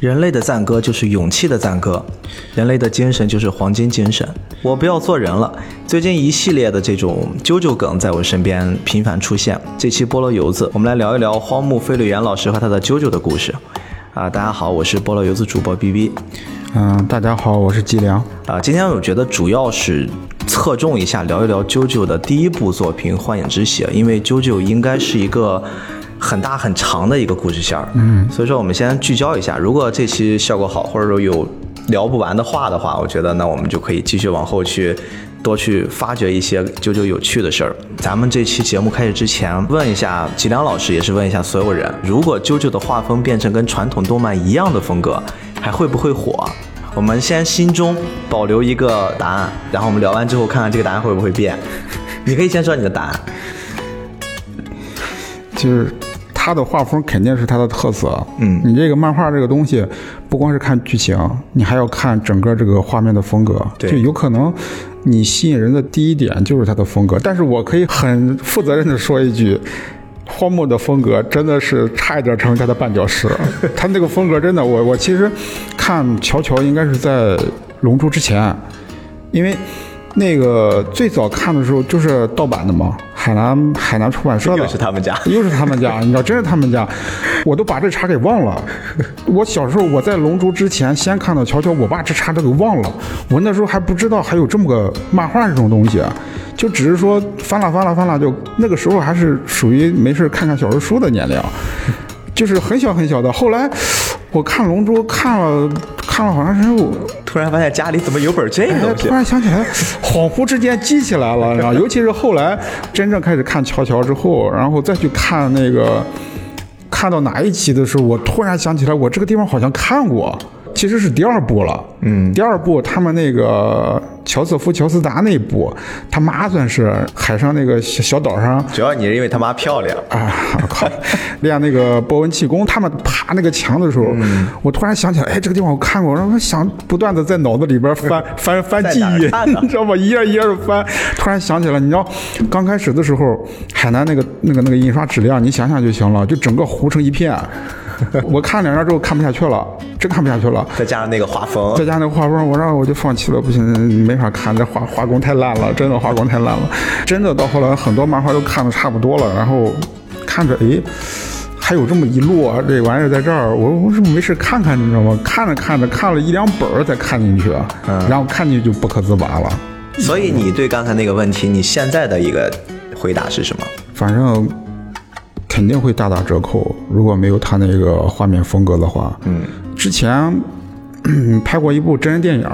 人类的赞歌就是勇气的赞歌，人类的精神就是黄金精神。我不要做人了。最近一系列的这种啾啾梗在我身边频繁出现。这期菠萝油子，我们来聊一聊荒木飞吕彦老师和他的啾啾的故事。啊，大家好，我是菠萝油子主播 B B。嗯，大家好，我是季良。啊，今天我觉得主要是侧重一下聊一聊啾啾的第一部作品《幻影之血》，因为啾啾应该是一个。很大很长的一个故事线儿，嗯，所以说我们先聚焦一下。如果这期效果好，或者说有聊不完的话的话，我觉得那我们就可以继续往后去多去发掘一些啾啾有趣的事儿。咱们这期节目开始之前，问一下吉良老师，也是问一下所有人：如果啾啾的画风变成跟传统动漫一样的风格，还会不会火？我们先心中保留一个答案，然后我们聊完之后看看这个答案会不会变。你可以先说你的答案，就是。他的画风肯定是他的特色，嗯，你这个漫画这个东西，不光是看剧情，你还要看整个这个画面的风格，对就有可能你吸引人的第一点就是他的风格。但是我可以很负责任的说一句，荒木的风格真的是差一点成为他的绊脚石。他那个风格真的，我我其实看乔乔应该是在龙珠之前，因为。那个最早看的时候就是盗版的嘛，海南海南出版社的，又是他们家，又是他们家，你知道，真是他们家，我都把这茬给忘了。我小时候我在《龙珠》之前先看到乔乔，我把这茬都给忘了。我那时候还不知道还有这么个漫画这种东西，就只是说翻了翻了翻了，就那个时候还是属于没事看看小说书的年龄，就是很小很小的。后来我看《龙珠》看了。看了好长时间，我突然发现家里怎么有本这个东西？突然想起来，恍惚之间记起来了，然后尤其是后来真正开始看乔乔之后，然后再去看那个，看到哪一期的时候，我突然想起来，我这个地方好像看过。其实是第二部了，嗯，第二部他们那个乔瑟夫·乔斯达那部，他妈算是海上那个小小岛上，主要你是因为他妈漂亮啊！我靠，练那个波纹气功，他们爬那个墙的时候，我突然想起来，哎，这个地方我看过，然后想不断的在脑子里边翻 翻翻记忆，你知道吗？一页一页的翻，突然想起来，你知道，刚开始的时候，海南那个那个那个印刷质量，你想想就行了，就整个糊成一片。我看两张之后看不下去了，真看不下去了。再加上那个画风，再加上那个画风，我让我就放弃了，不行，没法看，这画画工太烂了，真的画工太烂了。真的到后来很多漫画都看的差不多了，然后看着哎，还有这么一摞这玩意儿在这儿，我我是没事看看，你知道吗？看着看着看了一两本儿才看进去，然后看进去就不可自拔了。所以你对刚才那个问题，你现在的一个回答是什么？反正。肯定会大打折扣，如果没有他那个画面风格的话。嗯，之前拍过一部真人电影，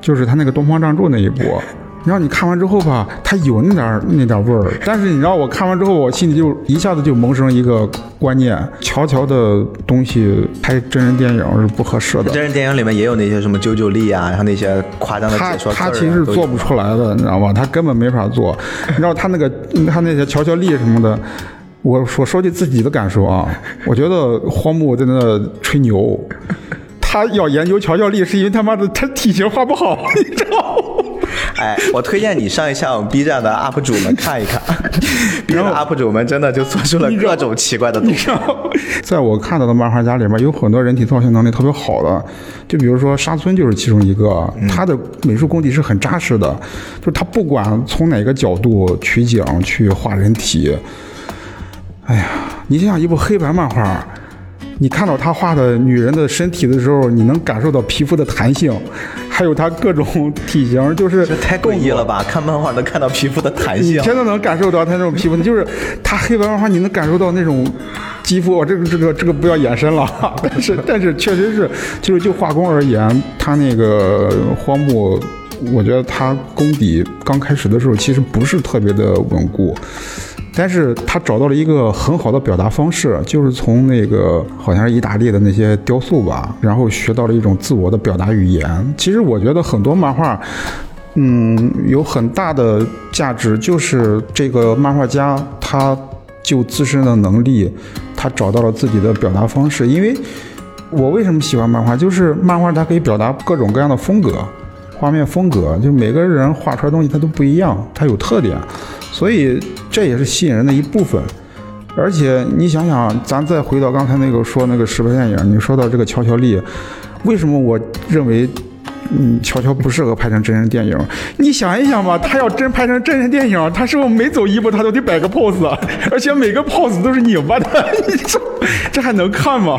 就是他那个《东方仗助》那一部。然后你看完之后吧，他有那点那点味儿，但是你知道我看完之后，我心里就一下子就萌生一个观念：乔乔的东西拍真人电影是不合适的。真人电影里面也有那些什么九九力啊，然后那些夸张的解说，他他其实做不出来的，你知道吧？他根本没法做。你知道他那个他那些乔乔力什么的。我我说句自己的感受啊，我觉得荒木在那吹牛，他要研究乔乔力是因为他妈的他体型画不好，你知道吗？哎，我推荐你上一下我们 B 站的 UP 主们看一看，B 站 UP 主们真的就做出了各种奇怪的动作。在我看到的漫画家里面，有很多人体造型能力特别好的，就比如说沙村就是其中一个，他的美术功底是很扎实的，就是他不管从哪个角度取景去画人体。哎呀，你像一部黑白漫画，你看到他画的女人的身体的时候，你能感受到皮肤的弹性，还有他各种体型，就是这太诡异了吧？看漫画能看到皮肤的弹性，真的能感受到他那种皮肤，就是他黑白漫画，你能感受到那种肌肤。这个这个这个不要延伸了，但是但是确实是，就是就画工而言，他那个荒木，我觉得他功底刚开始的时候其实不是特别的稳固。但是他找到了一个很好的表达方式，就是从那个好像是意大利的那些雕塑吧，然后学到了一种自我的表达语言。其实我觉得很多漫画，嗯，有很大的价值，就是这个漫画家他就自身的能力，他找到了自己的表达方式。因为我为什么喜欢漫画，就是漫画它可以表达各种各样的风格，画面风格，就每个人画出来东西它都不一样，它有特点。所以这也是吸引人的一部分。而且你想想，咱再回到刚才那个说那个实拍电影，你说到这个乔乔丽，为什么我认为？嗯，乔乔不适合拍成真人电影。你想一想吧，他要真拍成真人电影，他是不是每走一步他都得摆个 pose，而且每个 pose 都是拧巴的？你说这还能看吗？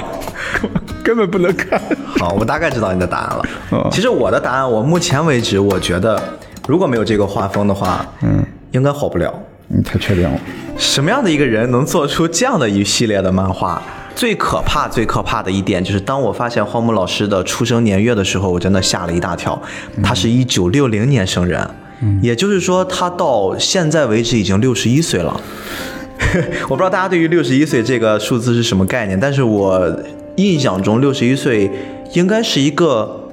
根本不能看。好，我大概知道你的答案了。其实我的答案，我目前为止，我觉得如果没有这个画风的话，嗯，应该好不了。你太确定了？什么样的一个人能做出这样的一系列的漫画？最可怕、最可怕的一点就是，当我发现荒木老师的出生年月的时候，我真的吓了一大跳。他是一九六零年生人，也就是说，他到现在为止已经六十一岁了。我不知道大家对于六十一岁这个数字是什么概念，但是我印象中六十一岁应该是一个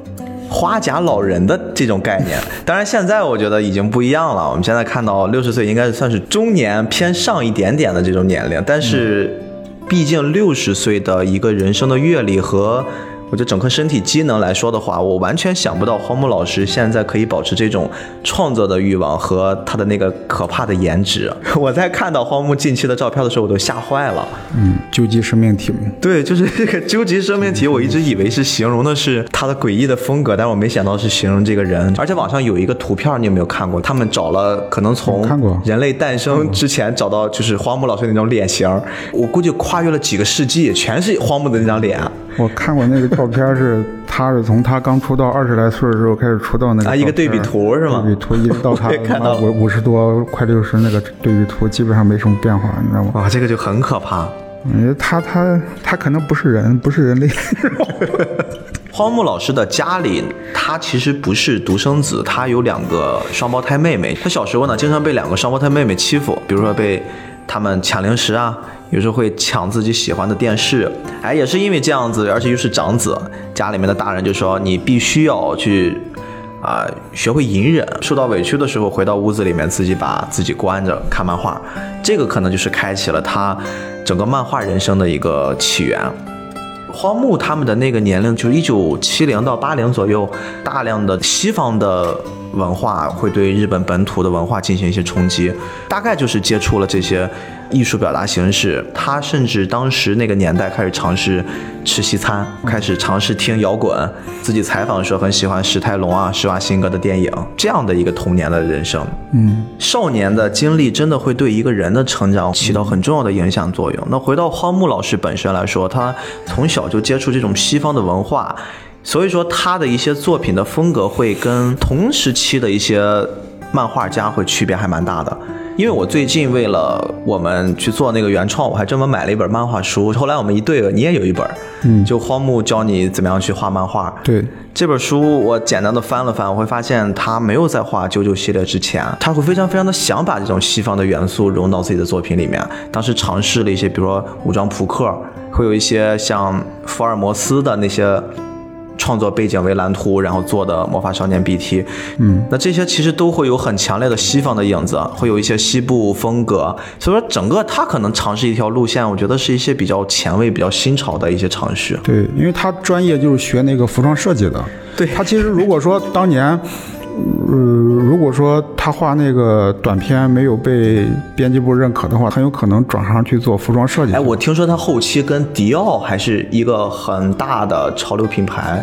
花甲老人的这种概念。当然，现在我觉得已经不一样了。我们现在看到六十岁应该算是中年偏上一点点的这种年龄，但是。毕竟六十岁的一个人生的阅历和。我觉得整个身体机能来说的话，我完全想不到荒木老师现在可以保持这种创作的欲望和他的那个可怕的颜值。我在看到荒木近期的照片的时候，我都吓坏了。嗯，究极生命体。对，就是这个究极生命体，我一直以为是形容的是他的诡异的风格，但是我没想到是形容这个人。而且网上有一个图片，你有没有看过？他们找了可能从人类诞生之前找到就是荒木老师那种脸型，我估计跨越了几个世纪，全是荒木的那张脸。我看过那个照片，是他是从他刚出道二十来岁的时候开始出道那个啊，一个对比图是吗？对比图一直到他 五五十多快六十那个对比图基本上没什么变化，你知道吗？哇，这个就很可怕。嗯，他他他可能不是人，不是人类。荒木老师的家里，他其实不是独生子，他有两个双胞胎妹妹。他小时候呢，经常被两个双胞胎妹妹欺负，比如说被他们抢零食啊。有时候会抢自己喜欢的电视，哎，也是因为这样子，而且又是长子，家里面的大人就说你必须要去，啊，学会隐忍，受到委屈的时候回到屋子里面自己把自己关着看漫画，这个可能就是开启了他整个漫画人生的一个起源。荒木他们的那个年龄就是一九七零到八零左右，大量的西方的。文化会对日本本土的文化进行一些冲击，大概就是接触了这些艺术表达形式。他甚至当时那个年代开始尝试吃西餐，开始尝试听摇滚。自己采访说很喜欢史泰龙啊、施瓦辛格的电影，这样的一个童年的人生。嗯，少年的经历真的会对一个人的成长起到很重要的影响作用。那回到荒木老师本身来说，他从小就接触这种西方的文化。所以说他的一些作品的风格会跟同时期的一些漫画家会区别还蛮大的。因为我最近为了我们去做那个原创，我还专门买了一本漫画书。后来我们一对，你也有一本，嗯，就荒木教你怎么样去画漫画。对，这本书我简单的翻了翻，我会发现他没有在画九九系列之前，他会非常非常的想把这种西方的元素融到自己的作品里面。当时尝试了一些，比如说武装扑克，会有一些像福尔摩斯的那些。创作背景为蓝图，然后做的魔法少年 BT，嗯，那这些其实都会有很强烈的西方的影子，会有一些西部风格，所以说整个他可能尝试一条路线，我觉得是一些比较前卫、比较新潮的一些尝试。对，因为他专业就是学那个服装设计的，对他其实如果说当年。呃，如果说他画那个短片没有被编辑部认可的话，很有可能转行去做服装设计。哎，我听说他后期跟迪奥还是一个很大的潮流品牌，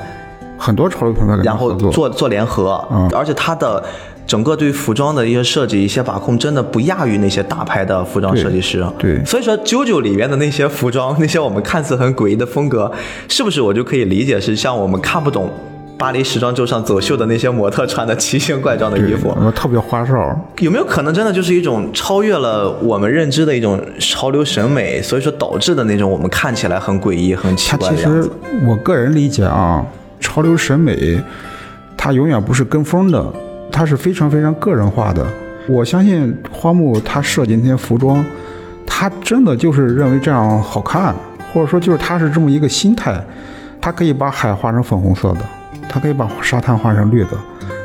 很多潮流品牌然后做做联合，嗯，而且他的整个对服装的一些设计、一些把控，真的不亚于那些大牌的服装设计师。对，所以说九九里面的那些服装，那些我们看似很诡异的风格，是不是我就可以理解是像我们看不懂？巴黎时装周上走秀的那些模特穿的奇形怪状的衣服，特别花哨。有没有可能真的就是一种超越了我们认知的一种潮流审美，所以说导致的那种我们看起来很诡异、很奇怪的样子？其实我个人理解啊，潮流审美它永远不是跟风的，它是非常非常个人化的。我相信花木他设计那些服装，他真的就是认为这样好看，或者说就是他是这么一个心态，他可以把海画成粉红色的。他可以把沙滩画成绿的，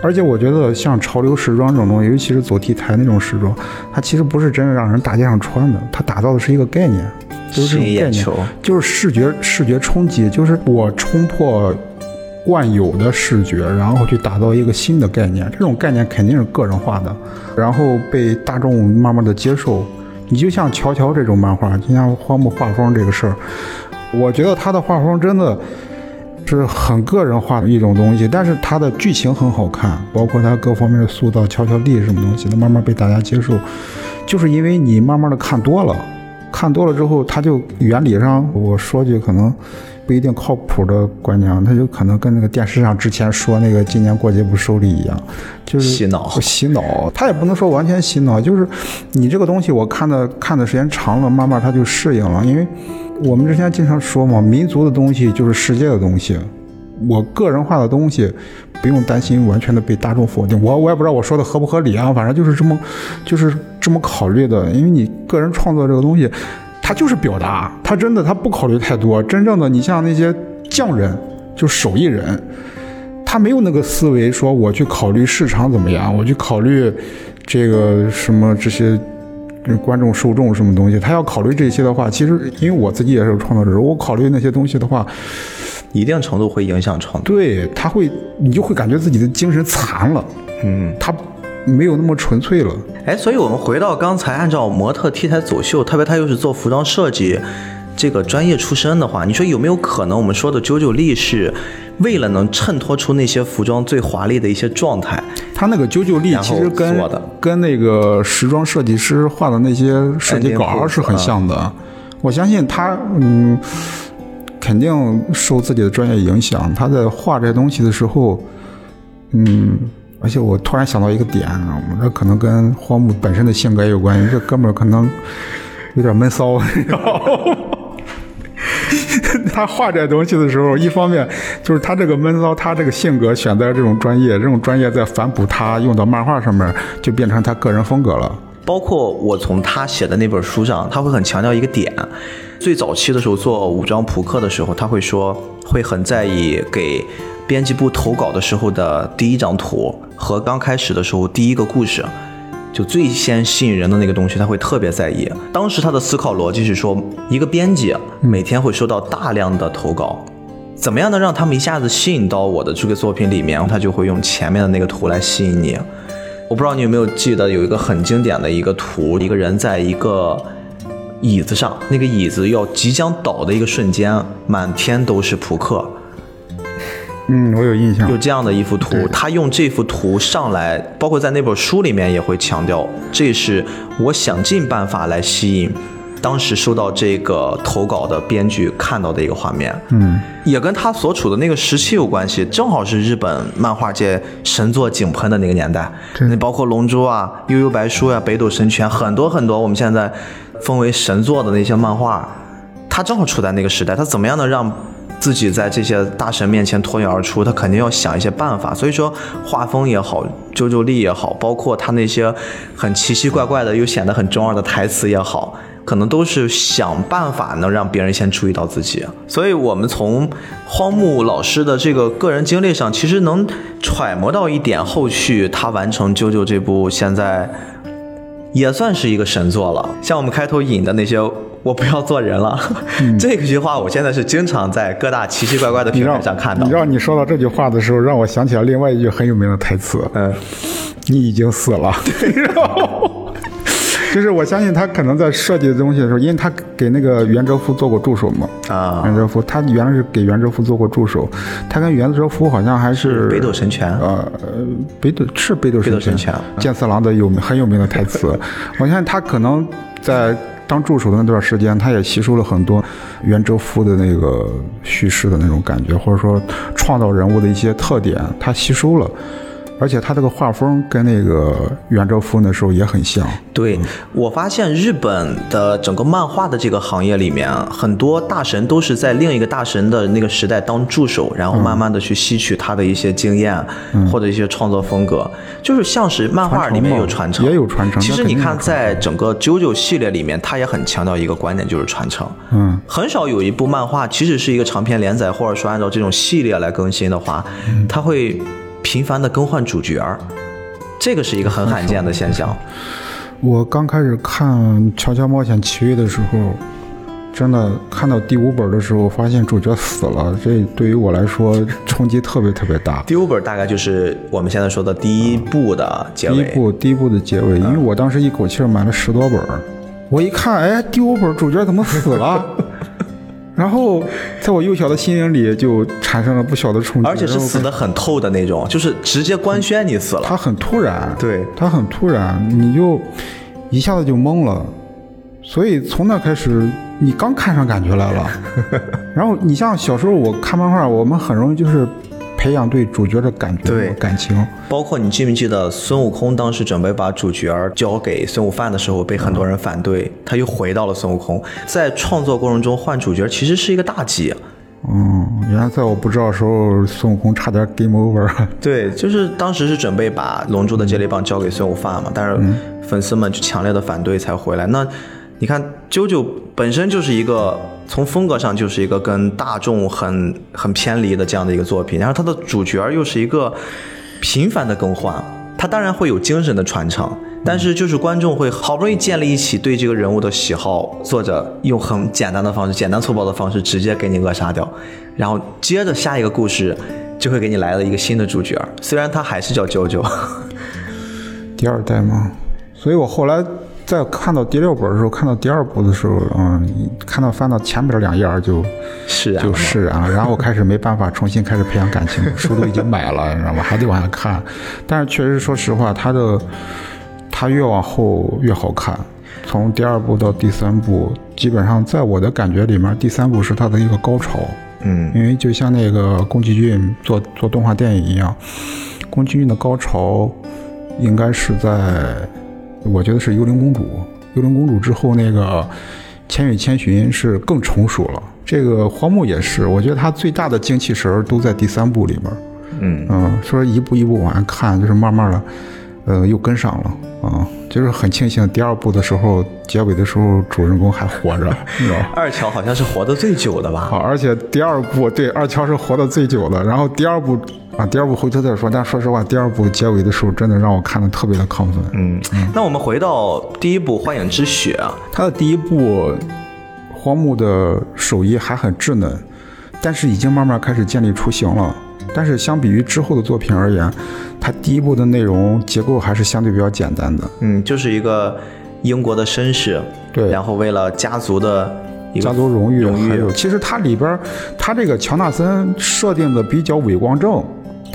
而且我觉得像潮流时装这种东西，尤其是走 T 台那种时装，它其实不是真的让人大街上穿的，它打造的是一个概念，就是这种概念，就是视觉视觉冲击，就是我冲破惯有的视觉，然后去打造一个新的概念，这种概念肯定是个人化的，然后被大众慢慢的接受。你就像乔乔这种漫画，就像荒木画风这个事儿，我觉得他的画风真的是很个人化的一种东西，但是它的剧情很好看，包括它各方面的塑造，悄悄力什么东西的，慢慢被大家接受，就是因为你慢慢的看多了，看多了之后，它就原理上，我说句可能不一定靠谱的观念，它就可能跟那个电视上之前说那个今年过节不收礼一样，就是洗脑洗脑，它也不能说完全洗脑，就是你这个东西我看的看的时间长了，慢慢它就适应了。因为我们之前经常说嘛，民族的东西就是世界的东西，我个人化的东西不用担心完全的被大众否定。我我也不知道我说的合不合理啊，反正就是这么就是这么考虑的。因为你个人创作这个东西，它就是表达，它真的它不考虑太多。真正的你像那些匠人，就手艺人。他没有那个思维，说我去考虑市场怎么样，我去考虑这个什么这些观众受众什么东西。他要考虑这些的话，其实因为我自己也是个创作者，我考虑那些东西的话，一定程度会影响创作。对他会，你就会感觉自己的精神残了，嗯，他没有那么纯粹了。哎，所以我们回到刚才，按照模特 T 台走秀，特别他又是做服装设计这个专业出身的话，你说有没有可能我们说的九九力是？为了能衬托出那些服装最华丽的一些状态，他那个九九力其实跟跟那个时装设计师画的那些设计稿是很像的。我相信他，嗯，肯定受自己的专业影响。他在画这些东西的时候，嗯，而且我突然想到一个点，这可能跟荒木本身的性格也有关系。这哥们儿可能有点闷骚。他画这东西的时候，一方面就是他这个闷骚，他这个性格选择这种专业，这种专业在反哺他用到漫画上面，就变成他个人风格了。包括我从他写的那本书上，他会很强调一个点：最早期的时候做武装扑克的时候，他会说会很在意给编辑部投稿的时候的第一张图和刚开始的时候第一个故事。就最先吸引人的那个东西，他会特别在意。当时他的思考逻辑是说，一个编辑每天会收到大量的投稿，怎么样能让他们一下子吸引到我的这个作品里面？他就会用前面的那个图来吸引你。我不知道你有没有记得有一个很经典的一个图，一个人在一个椅子上，那个椅子要即将倒的一个瞬间，满天都是扑克。嗯，我有印象，有这样的一幅图，他用这幅图上来，包括在那本书里面也会强调，这是我想尽办法来吸引当时收到这个投稿的编剧看到的一个画面。嗯，也跟他所处的那个时期有关系，正好是日本漫画界神作井喷的那个年代。那包括《龙珠》啊、《悠悠白书》啊、《北斗神拳》，很多很多我们现在封为神作的那些漫画，他正好处在那个时代，他怎么样能让？自己在这些大神面前脱颖而出，他肯定要想一些办法。所以说，画风也好，啾啾力也好，包括他那些很奇奇怪怪的又显得很中二的台词也好，可能都是想办法能让别人先注意到自己。所以我们从荒木老师的这个个人经历上，其实能揣摩到一点，后续他完成啾啾这部现在也算是一个神作了。像我们开头引的那些。我不要做人了，这句话我现在是经常在各大奇奇怪怪的平台上看到。你让你说到这句话的时候，让我想起了另外一句很有名的台词。嗯，你已经死了。就是我相信他可能在设计的东西的时候，因为他给那个袁哲夫做过助手嘛。啊，袁哲夫他原来是给袁哲夫做过助手，他跟袁哲夫好像还是北斗神拳。呃，北斗是北斗神拳。剑次郎的有名很有名的台词，我相信他可能在。当助手的那段时间，他也吸收了很多袁哲夫的那个叙事的那种感觉，或者说创造人物的一些特点，他吸收了。而且他这个画风跟那个袁哲夫那时候也很像。对我发现日本的整个漫画的这个行业里面，很多大神都是在另一个大神的那个时代当助手，然后慢慢的去吸取他的一些经验或者一些创作风格，就是像是漫画里面有传承，也有传承。其实你看，在整个九九系列里面，他也很强调一个观点，就是传承。嗯，很少有一部漫画，即使是一个长篇连载，或者说按照这种系列来更新的话，他会。频繁的更换主角儿，这个是一个很罕见的现象。我刚开始看《乔乔冒险奇遇》的时候，真的看到第五本的时候，发现主角死了，这对于我来说冲击特别特别大。第五本大概就是我们现在说的第一部的结尾。第一部，第一部的结尾，因为我当时一口气买了十多本。我一看，哎，第五本主角怎么死了？然后在我幼小的心灵里就产生了不小的冲击，而且是死的很透的那种，就是直接官宣你死了。他很突然，对他很突然，你就一下子就懵了。所以从那开始，你刚看上感觉来了。然后你像小时候我看漫画，我们很容易就是培养对主角的感觉、对感情。包括你记不记得孙悟空当时准备把主角交给孙悟饭的时候，被很多人反对，他又回到了孙悟空。在创作过程中换主角其实是一个大忌。嗯，原来在我不知道的时候，孙悟空差点 game over。对，就是当时是准备把龙珠的接力棒交给孙悟饭嘛，但是粉丝们就强烈的反对才回来。那你看，啾啾本身就是一个从风格上就是一个跟大众很很偏离的这样的一个作品，然后它的主角又是一个频繁的更换，它当然会有精神的传承，但是就是观众会好不容易建立一起对这个人物的喜好，作者用很简单的方式、简单粗暴的方式直接给你扼杀掉，然后接着下一个故事就会给你来了一个新的主角，虽然他还是叫啾啾。第二代吗？所以我后来在看到第六本的时候，看到第二部的时候，嗯，看到翻到前边两页儿就就释然了释然了，然后我开始没办法重新开始培养感情，书都已经买了，你知道吗？还得往下看。但是确实，说实话，他的他越往后越好看。从第二部到第三部，基本上在我的感觉里面，第三部是他的一个高潮。嗯因为就像那个宫崎骏做做动画电影一样，宫崎骏的高潮应该是在，我觉得是《幽灵公主》。《幽灵公主》之后，那个《千与千寻》是更成熟了。这个荒木也是，我觉得他最大的精气神儿都在第三部里面。嗯嗯，说一步一步往下看，就是慢慢的，呃，又跟上了啊、就是很庆幸第二部的时候，结尾的时候主人公还活着，你知道？二乔好像是活得最久的吧？好，而且第二部对二乔是活得最久的，然后第二部啊，第二部回头再说。但说实话，第二部结尾的时候，真的让我看的特别的亢奋。嗯，那我们回到第一部《幻影之血》啊，他的第一部，荒木的手艺还很稚嫩，但是已经慢慢开始建立雏形了。但是相比于之后的作品而言，它第一部的内容结构还是相对比较简单的。嗯，就是一个英国的绅士，对然后为了家族的家族荣誉，荣誉还有其实它里边，它这个乔纳森设定的比较伟光正，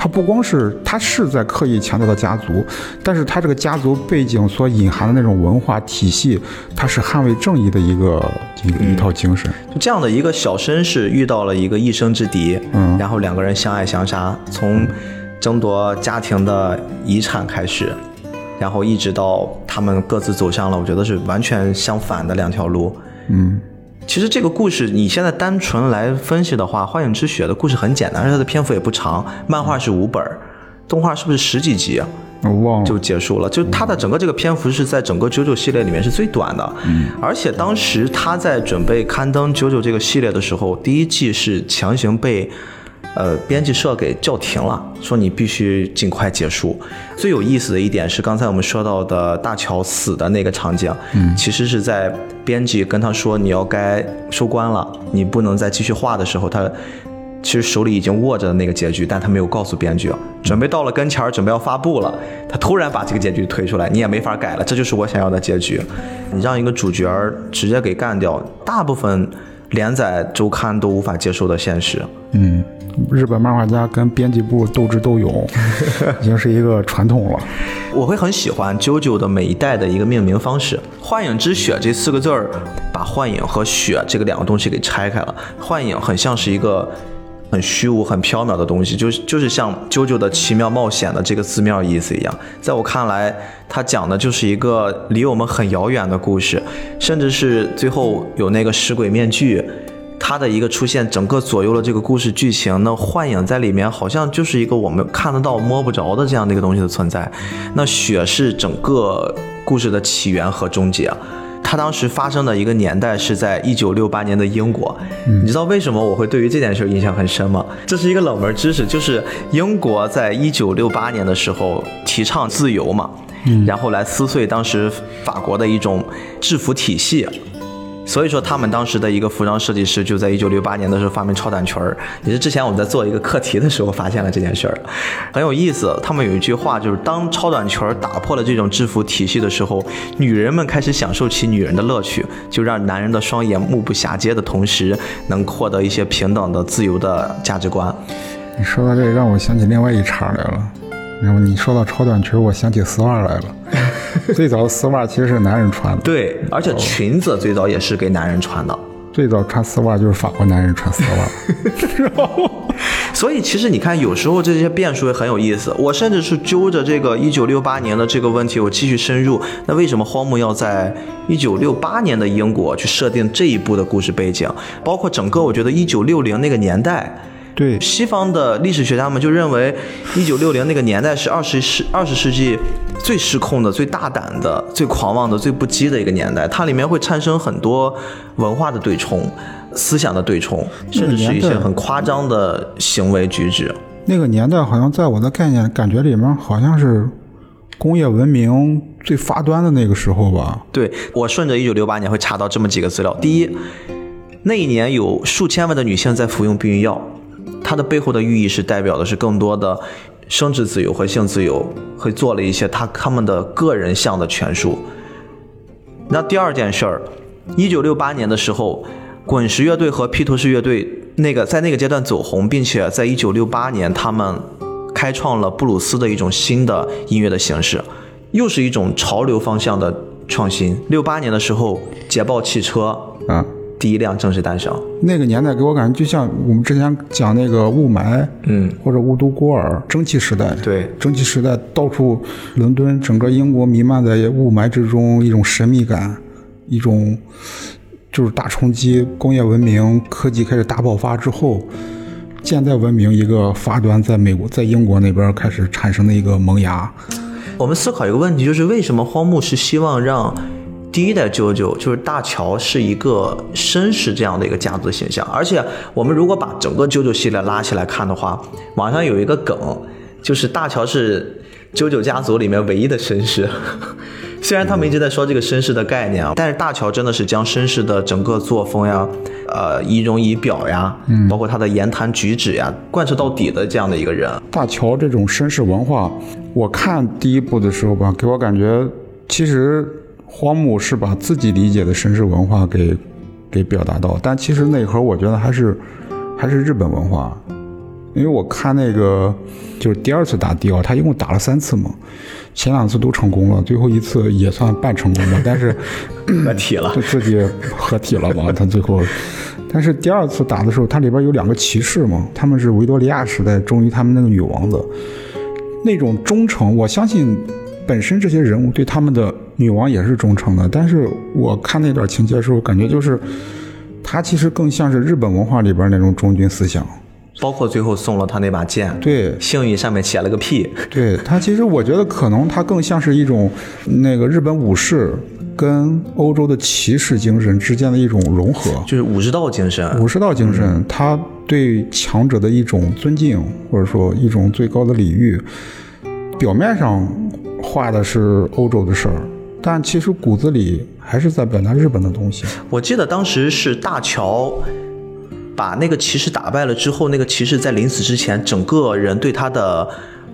他不光是他是在刻意强调的家族，但是他这个家族背景所隐含的那种文化体系，它是捍卫正义的一个一个一套精神。就这样的一个小绅士遇到了一个一生之敌，嗯然后两个人相爱相杀，从争夺家庭的遗产开始，然后一直到他们各自走向了，我觉得是完全相反的两条路。嗯，其实这个故事，你现在单纯来分析的话，《幻影之血》的故事很简单，而且它的篇幅也不长，漫画是五本儿，动画是不是十几集啊？我忘了。就结束了。就它的整个这个篇幅是在整个九九系列里面是最短的，嗯，而且当时他在准备刊登九九这个系列的时候，第一季是强行被。呃，编辑社给叫停了，说你必须尽快结束。最有意思的一点是，刚才我们说到的大乔死的那个场景，嗯，其实是在编辑跟他说你要该收官了，你不能再继续画的时候，他其实手里已经握着的那个结局，但他没有告诉编剧，准备到了跟前儿，准备要发布了，他突然把这个结局推出来，你也没法改了，这就是我想要的结局。你让一个主角儿直接给干掉，大部分连载周刊都无法接受的现实。嗯，日本漫画家跟编辑部斗智斗勇，已经是一个传统了。我会很喜欢 JoJo 的每一代的一个命名方式，“幻影之血”这四个字儿，把幻影和雪这个两个东西给拆开了。幻影很像是一个很虚无、很缥缈的东西，就是就是像 JoJo 的奇妙冒险的这个字面意思一样。在我看来，它讲的就是一个离我们很遥远的故事，甚至是最后有那个食鬼面具。它的一个出现，整个左右了这个故事剧情。那幻影在里面好像就是一个我们看得到摸不着的这样的一个东西的存在。那血是整个故事的起源和终结。它当时发生的一个年代是在一九六八年的英国。你知道为什么我会对于这件事印象很深吗？这是一个冷门知识，就是英国在一九六八年的时候提倡自由嘛，然后来撕碎当时法国的一种制服体系。所以说，他们当时的一个服装设计师就在一九六八年的时候发明超短裙儿，也是之前我们在做一个课题的时候发现了这件事儿，很有意思。他们有一句话就是：当超短裙儿打破了这种制服体系的时候，女人们开始享受起女人的乐趣，就让男人的双眼目不暇接的同时，能获得一些平等的、自由的价值观。你说到这，让我想起另外一茬来了。然后你说到超短裙，我想起丝袜来了。最早丝袜其实是男人穿的，对，而且裙子最早也是给男人穿的。最早穿丝袜就是法国男人穿丝袜。所以其实你看，有时候这些变数也很有意思。我甚至是揪着这个一九六八年的这个问题，我继续深入。那为什么荒木要在一九六八年的英国去设定这一部的故事背景？包括整个，我觉得一九六零那个年代。对西方的历史学家们就认为，一九六零那个年代是二十世二十世纪最失控的、最大胆的、最狂妄的、最不羁的一个年代。它里面会产生很多文化的对冲、思想的对冲，甚至是一些很夸张的行为举止。那个年代好像在我的概念感觉里面，好像是工业文明最发端的那个时候吧。对我顺着一九六八年会查到这么几个资料：第一，那一年有数千万的女性在服用避孕药。它的背后的寓意是代表的是更多的生殖自由和性自由，会做了一些他他们的个人项的权术。那第二件事儿，一九六八年的时候，滚石乐队和披头士乐队那个在那个阶段走红，并且在一九六八年他们开创了布鲁斯的一种新的音乐的形式，又是一种潮流方向的创新。六八年的时候，捷豹汽车啊。第一辆正式诞生，那个年代给我感觉就像我们之前讲那个雾霾，嗯，或者雾都孤儿，蒸汽时代，对，蒸汽时代到处，伦敦整个英国弥漫在雾霾之中，一种神秘感，一种就是大冲击，工业文明科技开始大爆发之后，现代文明一个发端，在美国，在英国那边开始产生的一个萌芽。我们思考一个问题，就是为什么荒木是希望让。第一代啾啾就是大乔是一个绅士这样的一个家族形象，而且我们如果把整个啾啾系列拉起来看的话，网上有一个梗，就是大乔是啾啾家族里面唯一的绅士。虽然他们一直在说这个绅士的概念啊，但是大乔真的是将绅士的整个作风呀、呃仪容仪表呀，嗯，包括他的言谈举止呀，贯彻到底的这样的一个人。大乔这种绅士文化，我看第一部的时候吧，给我感觉其实。荒木是把自己理解的绅士文化给给表达到，但其实内核我觉得还是还是日本文化，因为我看那个就是第二次打迪奥，他一共打了三次嘛，前两次都成功了，最后一次也算半成功吧，但是 合体了，就自己合体了嘛，他最后，但是第二次打的时候，它里边有两个骑士嘛，他们是维多利亚时代忠于他们那个女王的那种忠诚，我相信本身这些人物对他们的。女王也是忠诚的，但是我看那段情节的时候，感觉就是，他其实更像是日本文化里边那种忠君思想，包括最后送了他那把剑，对，幸运上面写了个屁，对他其实我觉得可能他更像是一种那个日本武士跟欧洲的骑士精神之间的一种融合，就是武士道精神，武士道精神，他对强者的一种尊敬，或者说一种最高的礼遇，表面上画的是欧洲的事儿。但其实骨子里还是在表达日本的东西。我记得当时是大乔把那个骑士打败了之后，那个骑士在临死之前，整个人对他的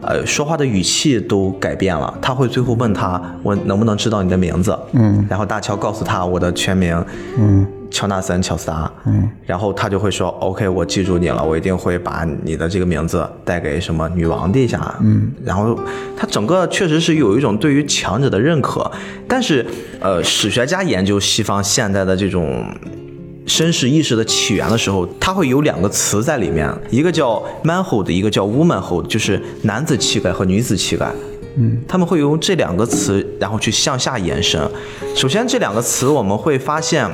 呃说话的语气都改变了。他会最后问他：“我能不能知道你的名字？”嗯，然后大乔告诉他我的全名。嗯。乔纳森·乔斯达，嗯，然后他就会说：“OK，我记住你了，我一定会把你的这个名字带给什么女王陛下。”嗯，然后他整个确实是有一种对于强者的认可，但是，呃，史学家研究西方现代的这种绅士意识的起源的时候，它会有两个词在里面，一个叫 manhood，一个叫 womanhood，就是男子气概和女子气概。嗯，他们会用这两个词，然后去向下延伸。首先，这两个词我们会发现。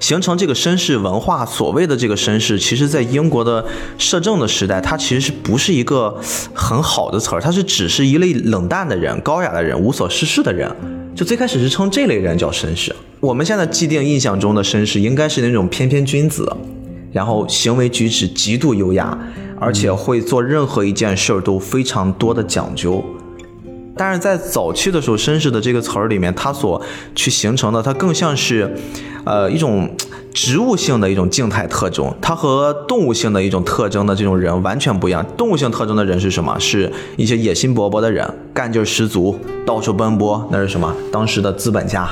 形成这个绅士文化，所谓的这个绅士，其实在英国的摄政的时代，它其实是不是一个很好的词儿？它是只是一类冷淡的人、高雅的人、无所事事的人。就最开始是称这类人叫绅士。我们现在既定印象中的绅士，应该是那种翩翩君子，然后行为举止极度优雅，而且会做任何一件事儿都非常多的讲究。但是在早期的时候，绅士的这个词儿里面，它所去形成的，它更像是。呃一种植物性的一种静态特征，它和动物性的一种特征的这种人完全不一样。动物性特征的人是什么？是一些野心勃勃的人，干劲十足，到处奔波，那是什么？当时的资本家，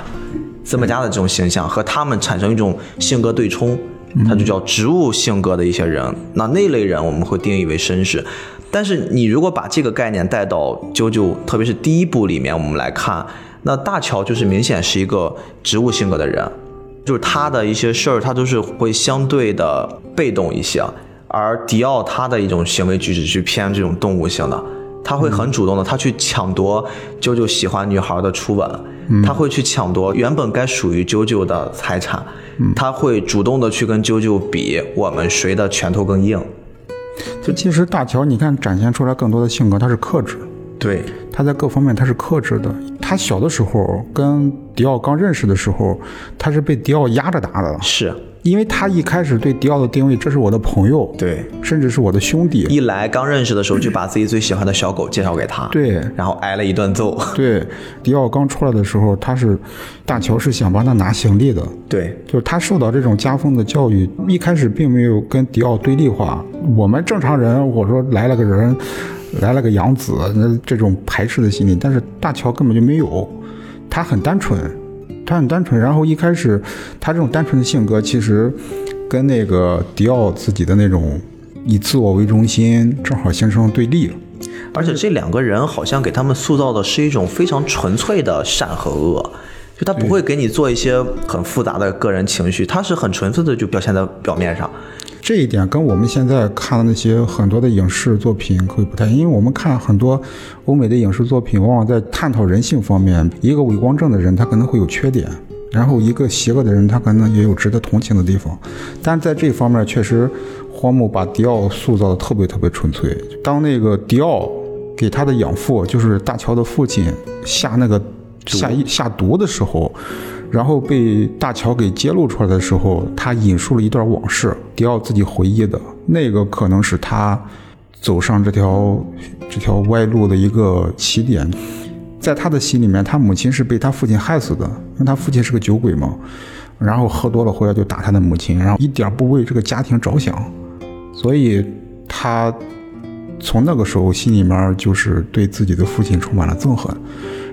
资本家的这种形象和他们产生一种性格对冲，它就叫植物性格的一些人。那那类人我们会定义为绅士。但是你如果把这个概念带到啾啾，特别是第一部里面，我们来看，那大乔就是明显是一个植物性格的人，就是他的一些事儿，他都是会相对的被动一些，而迪奥他的一种行为举止是偏这种动物性的，他会很主动的，他去抢夺啾啾喜欢女孩的初吻，他会去抢夺原本该属于啾啾的财产，他会主动的去跟啾啾比我们谁的拳头更硬。就其实大乔，你看展现出来更多的性格，他是克制，对，他在各方面他是克制的。他小的时候跟迪奥刚认识的时候，他是被迪奥压着打的，是。因为他一开始对迪奥的定位，这是我的朋友，对，甚至是我的兄弟。一来刚认识的时候就把自己最喜欢的小狗介绍给他，对，然后挨了一顿揍，对，迪奥刚出来的时候，他是大乔是想帮他拿行李的，对，就是他受到这种家风的教育，一开始并没有跟迪奥对立化。我们正常人，我说来了个人，来了个养子，那这种排斥的心理，但是大乔根本就没有，他很单纯，他很单纯。然后一开始他这种单纯的性格，其实跟那个迪奥自己的那种以自我为中心，正好形成了对立。而且这两个人好像给他们塑造的是一种非常纯粹的善和恶，就他不会给你做一些很复杂的个人情绪，他是很纯粹的就表现在表面上。这一点跟我们现在看的那些很多的影视作品会不太，因为我们看很多欧美的影视作品，往往在探讨人性方面，一个伪光正的人他可能会有缺点，然后一个邪恶的人他可能也有值得同情的地方，但在这方面确实，荒木把迪奥塑造的特别特别纯粹。当那个迪奥给他的养父，就是大乔的父亲下那个下下毒的时候。然后被大乔给揭露出来的时候，他引述了一段往事，迪奥自己回忆的那个可能是他走上这条这条歪路的一个起点。在他的心里面，他母亲是被他父亲害死的，因为他父亲是个酒鬼嘛。然后喝多了回来就打他的母亲，然后一点不为这个家庭着想，所以他从那个时候心里面就是对自己的父亲充满了憎恨。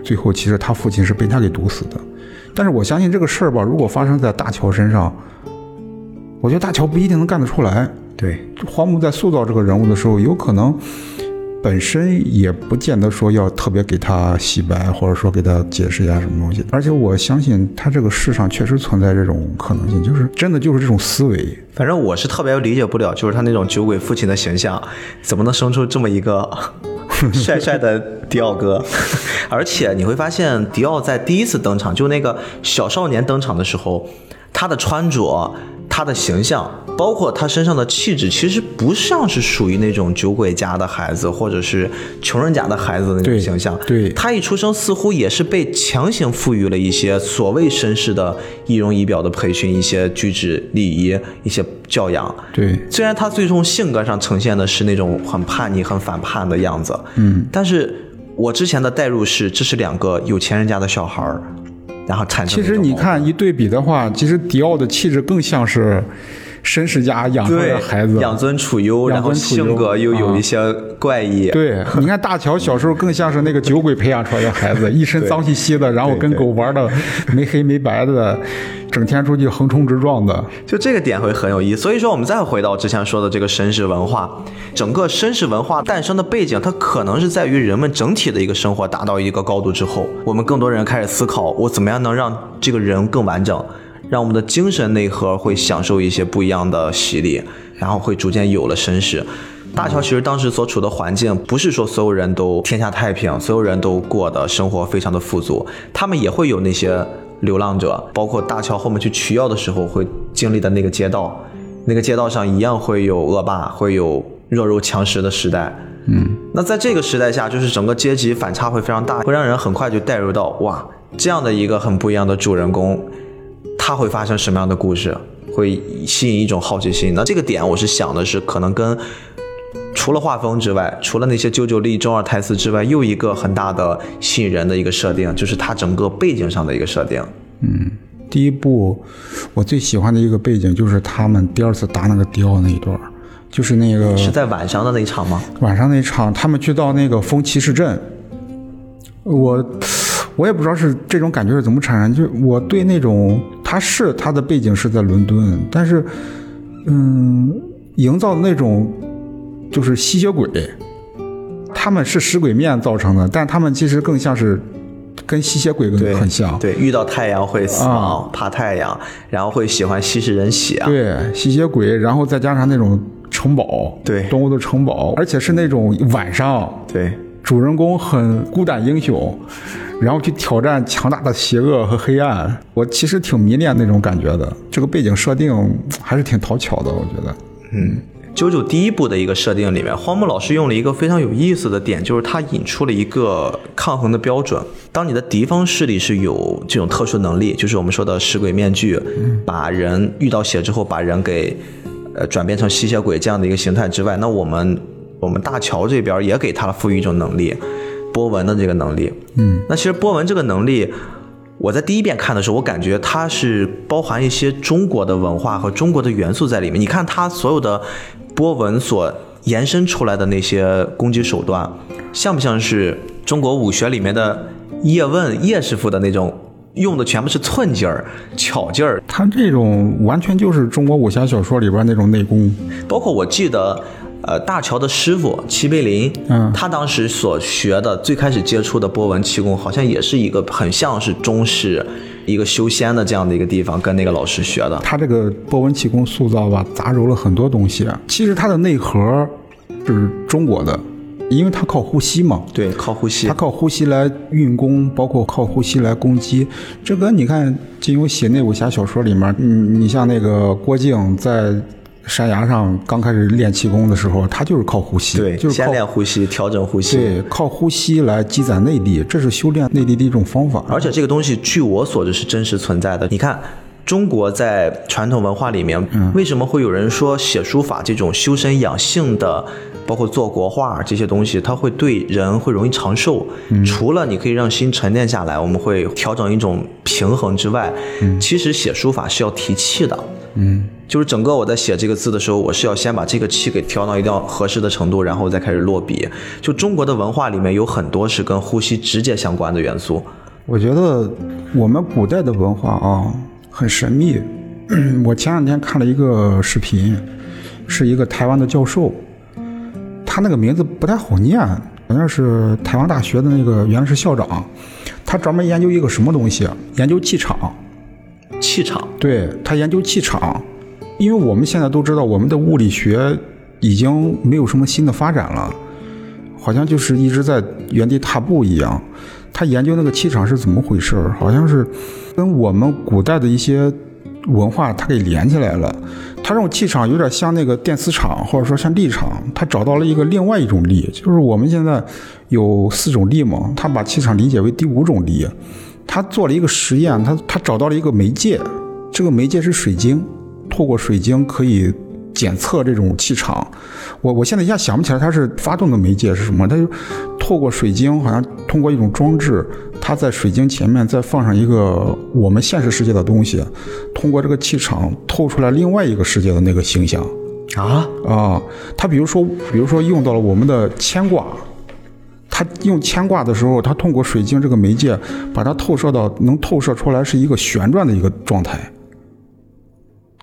最后，其实他父亲是被他给毒死的。但是我相信这个事儿吧，如果发生在大乔身上，我觉得大乔不一定能干得出来。对，荒木在塑造这个人物的时候，有可能本身也不见得说要特别给他洗白，或者说给他解释一下什么东西。而且我相信他这个世上确实存在这种可能性，就是真的就是这种思维。反正我是特别理解不了，就是他那种酒鬼父亲的形象，怎么能生出这么一个 帅帅的迪奥哥？而且你会发现，迪奥在第一次登场，就那个小少年登场的时候，他的穿着、他的形象，包括他身上的气质，其实不像是属于那种酒鬼家的孩子，或者是穷人家的孩子的那种形象。对他一出生，似乎也是被强行赋予了一些所谓绅士的仪容仪表的培训，一些举止礼仪，一些教养。对，虽然他最终性格上呈现的是那种很叛逆、很反叛的样子，嗯，但是我之前的代入是，这是两个有钱人家的小孩儿，然后产生。其实你，看一对比的话，其实迪奥的气质更像是绅士家养出来的孩子，养尊处优，然后性格又有啊一些怪异。对，你看大乔小时候更像是那个酒鬼培养出来的孩子，一身脏兮兮的，然后跟狗玩的没黑没白的，整天出去横冲直撞的。就这个点会很有意思。所以说，我们再回到之前说的这个绅士文化，整个绅士文化诞生的背景，它可能是在于人们整体的一个生活达到一个高度之后，我们更多人开始思考，我怎么样能让这个人更完整，让我们的精神内核会享受一些不一样的洗礼，然后会逐渐有了绅士。大乔其实当时所处的环境，不是说所有人都天下太平，所有人都过的生活非常的富足，他们也会有那些流浪者，包括大乔后面去取药的时候会经历的那个街道，那个街道上一样会有恶霸，会有弱肉强食的时代。嗯，那在这个时代下，就是整个阶级反差会非常大，会让人很快就带入到哇，这样的一个很不一样的主人公，他会发生什么样的故事，会吸引一种好奇心。那这个点，我是想的是，可能跟除了画风之外，除了那些九九力中二台词之外，又一个很大的吸引人的一个设定，就是它整个背景上的一个设定。嗯第一部我最喜欢的一个背景就是他们第二次打那个迪奥那一段，就是那个是在晚上的那一场吗？晚上那一场，他们去到那个风骑士镇，我我也不知道是这种感觉是怎么产生，就我对那种他是他的背景是在伦敦，但是嗯，营造的那种就是吸血鬼，他们是食鬼面造成的，但他们其实更像是跟吸血鬼对，很像，对，遇到太阳会死亡，怕太阳，然后会喜欢吸食人血。对，吸血鬼，然后再加上那种城堡，对。动物的城堡，而且是那种晚上，对，主人公很孤胆英雄，然后去挑战强大的邪恶和黑暗。我其实挺迷恋那种感觉的，这个背景设定还是挺讨巧的，我觉得。嗯九九第一部的一个设定里面，荒木老师用了一个非常有意思的点，就是他引出了一个抗衡的标准。当你的敌方势力是有这种特殊能力，就是我们说的食鬼面具，把人遇到血之后把人给呃转变成吸血鬼这样的一个形态之外，那我们我们大乔这边也给他赋予一种能力，波纹的这个能力。嗯，那其实波纹这个能力。我在第一遍看的时候，我感觉它是包含一些中国的文化和中国的元素在里面。你看它所有的波纹所延伸出来的那些攻击手段，像不像是中国武学里面的叶问叶师傅的那种用的全部是寸劲儿、巧劲儿？他这种完全就是中国武侠小说里边那种内功，包括我记得，呃，大乔的师傅齐贝林，嗯他当时所学的最开始接触的波纹气功，好像也是一个很像是中式一个修仙的这样的一个地方，跟那个老师学的。他这个波纹气功塑造吧，杂糅了很多东西。其实它的内核是中国的，因为它靠呼吸嘛。对，靠呼吸他。靠呼吸来运功，包括靠呼吸来攻击。这个你看金庸写那武侠小说里面，嗯，你像那个郭靖在山崖上刚开始练气功的时候，他就是靠呼吸，对，先就是靠练呼吸，调整呼吸。对靠呼吸来积攒内力，这是修炼内力的一种方法。而且这个东西，据我所知是真实存在的。你看，中国在传统文化里面，为什么会有人说写书法这种修身养性的，包括做国画这些东西，它会对人会容易长寿？除了你可以让心沉淀下来，我们会调整一种平衡之外，其实写书法是要提气的。嗯，就是整个我在写这个字的时候，我是要先把这个气给调到一定要合适的程度，然后再开始落笔。就中国的文化里面有很多是跟呼吸直接相关的元素。我觉得我们古代的文化啊很神秘。我前两天看了一个视频，是一个台湾的教授，他那个名字不太好念，好像是台湾大学的那个原来是校长，他专门研究一个什么东西，研究气场。气场，对他研究气场，因为我们现在都知道，我们的物理学已经没有什么新的发展了，好像就是一直在原地踏步一样。他研究那个气场是怎么回事儿，好像是跟我们古代的一些文化他给连起来了。他这种气场有点像那个电磁场，或者说像力场，他找到了一个另外一种力，就是我们现在有四种力嘛，他把气场理解为第五种力。他做了一个实验，他他找到了一个媒介，这个媒介是水晶，透过水晶可以检测这种气场。我我现在一下想不起来它是发动的媒介是什么，它就透过水晶，好像通过一种装置，它在水晶前面再放上一个我们现实世界的东西，通过这个气场透出来另外一个世界的那个形象。啊，啊，他比如说，比如说用到了我们的牵挂，他用牵挂的时候，他通过水晶这个媒介，把它透射到能透射出来是一个旋转的一个状态，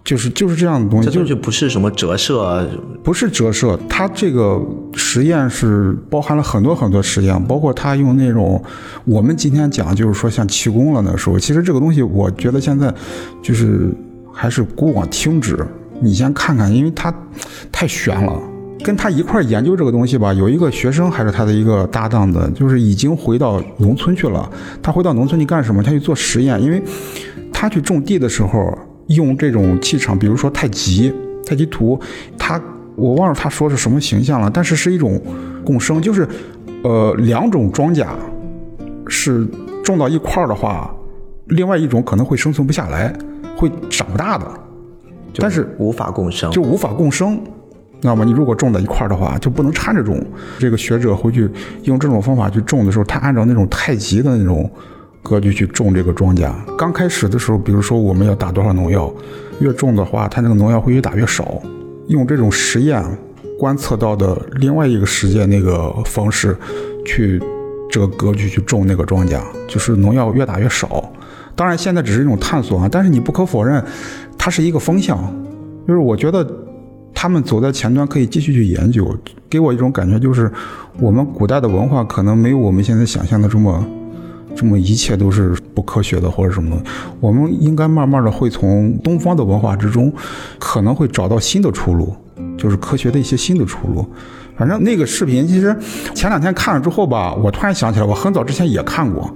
就是就是这样的东西，就是这东西不是什么折射，不是折射，它这个实验是包含了很多很多实验，包括他用那种我们今天讲就是说像气功了那时候，其实这个东西我觉得现在就是还是古往听之，你先看看，因为它太悬了。跟他一块儿研究这个东西吧，有一个学生还是他的一个搭档的，就是已经回到农村去了。他回到农村去干什么？他去做实验，因为他去种地的时候用这种气场，比如说太极、太极图，他我忘了他说是什么形象了，但是是一种共生，就是呃两种庄稼是种到一块儿的话，另外一种可能会生存不下来，会长不大的，但是无法共生。就无法共生。那么你如果种在一块儿的话，就不能掺着种。这个学者回去用这种方法去种的时候，他按照那种太极的那种格局去种这个庄稼。刚开始的时候，比如说我们要打多少农药，越种的话，它那个农药会越打越少。用这种实验观测到的另外一个实践那个方式，去这个格局去种那个庄稼，就是农药越打越少。当然，现在只是一种探索啊，但是你不可否认，它是一个风向。就是我觉得他们走在前端，可以继续去研究。给我一种感觉，就是我们古代的文化可能没有我们现在想象的这么。这么一切都是不科学的，或者什么的？我们应该慢慢的会从东方的文化之中，可能会找到新的出路，就是科学的一些新的出路。反正那个视频，其实前两天看了之后吧，我突然想起来，我很早之前也看过，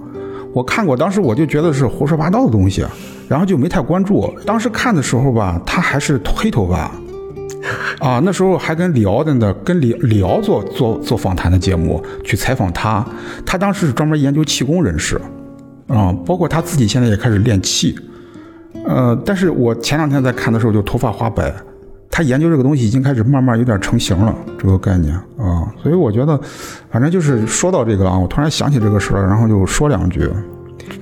我看过，当时我就觉得是胡说八道的东西，然后就没太关注。当时看的时候吧，他还是黑头发。啊，那时候还跟李敖的呢，跟李李敖做做做访谈的节目，去采访他。他当时是专门研究气功人士，啊，包括他自己现在也开始练气。呃，但是我前两天在看的时候就头发花白。他研究这个东西已经开始慢慢有点成型了，这个概念啊。所以我觉得，反正就是说到这个啊，我突然想起这个事儿，然后就说两句。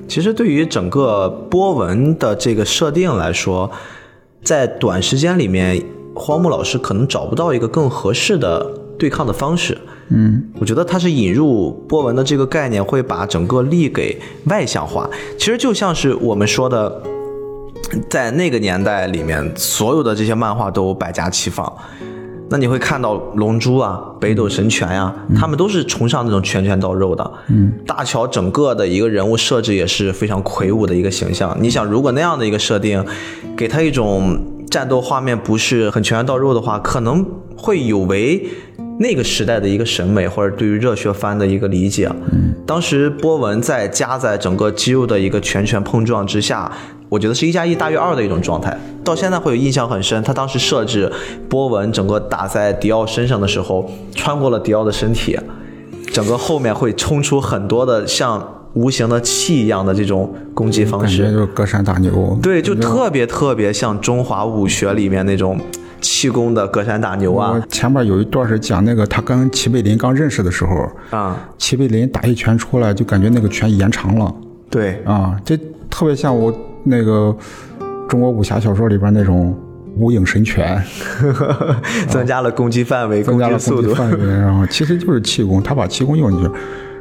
其实对于整个波纹的这个设定来说，在短时间里面。荒木老师可能找不到一个更合适的对抗的方式。嗯，我觉得他是引入波纹的这个概念，会把整个力给外向化。其实就像是我们说的，在那个年代里面，所有的这些漫画都百家齐放。那你会看到龙珠啊、北斗神拳呀，他们都是崇尚那种拳拳到肉的。嗯，大乔整个的一个人物设置也是非常魁梧的一个形象。你想，如果那样的一个设定，给他一种。战斗画面不是很拳拳到肉的话，可能会有违那个时代的一个审美，或者对于热血番的一个理解。嗯，当时波纹在加在整个肌肉的一个拳拳碰撞之下，我觉得是一加一大于二的一种状态。到现在会有印象很深，他当时设置波纹整个打在迪奥身上的时候，穿过了迪奥的身体，整个后面会冲出很多的像。无形的气一样的这种攻击方式，感觉就是隔山打牛。对，就特别特别像中华武学里面那种气功的隔山打牛啊。前面有一段是讲那个他跟齐贝林刚认识的时候啊，齐贝林打一拳出来，就感觉那个拳延长了。对啊，这特别像我那个中国武侠小说里边那种无影神拳，增加了攻击范围，增加了攻击范围，然后其实就是气功，他把气功用进去。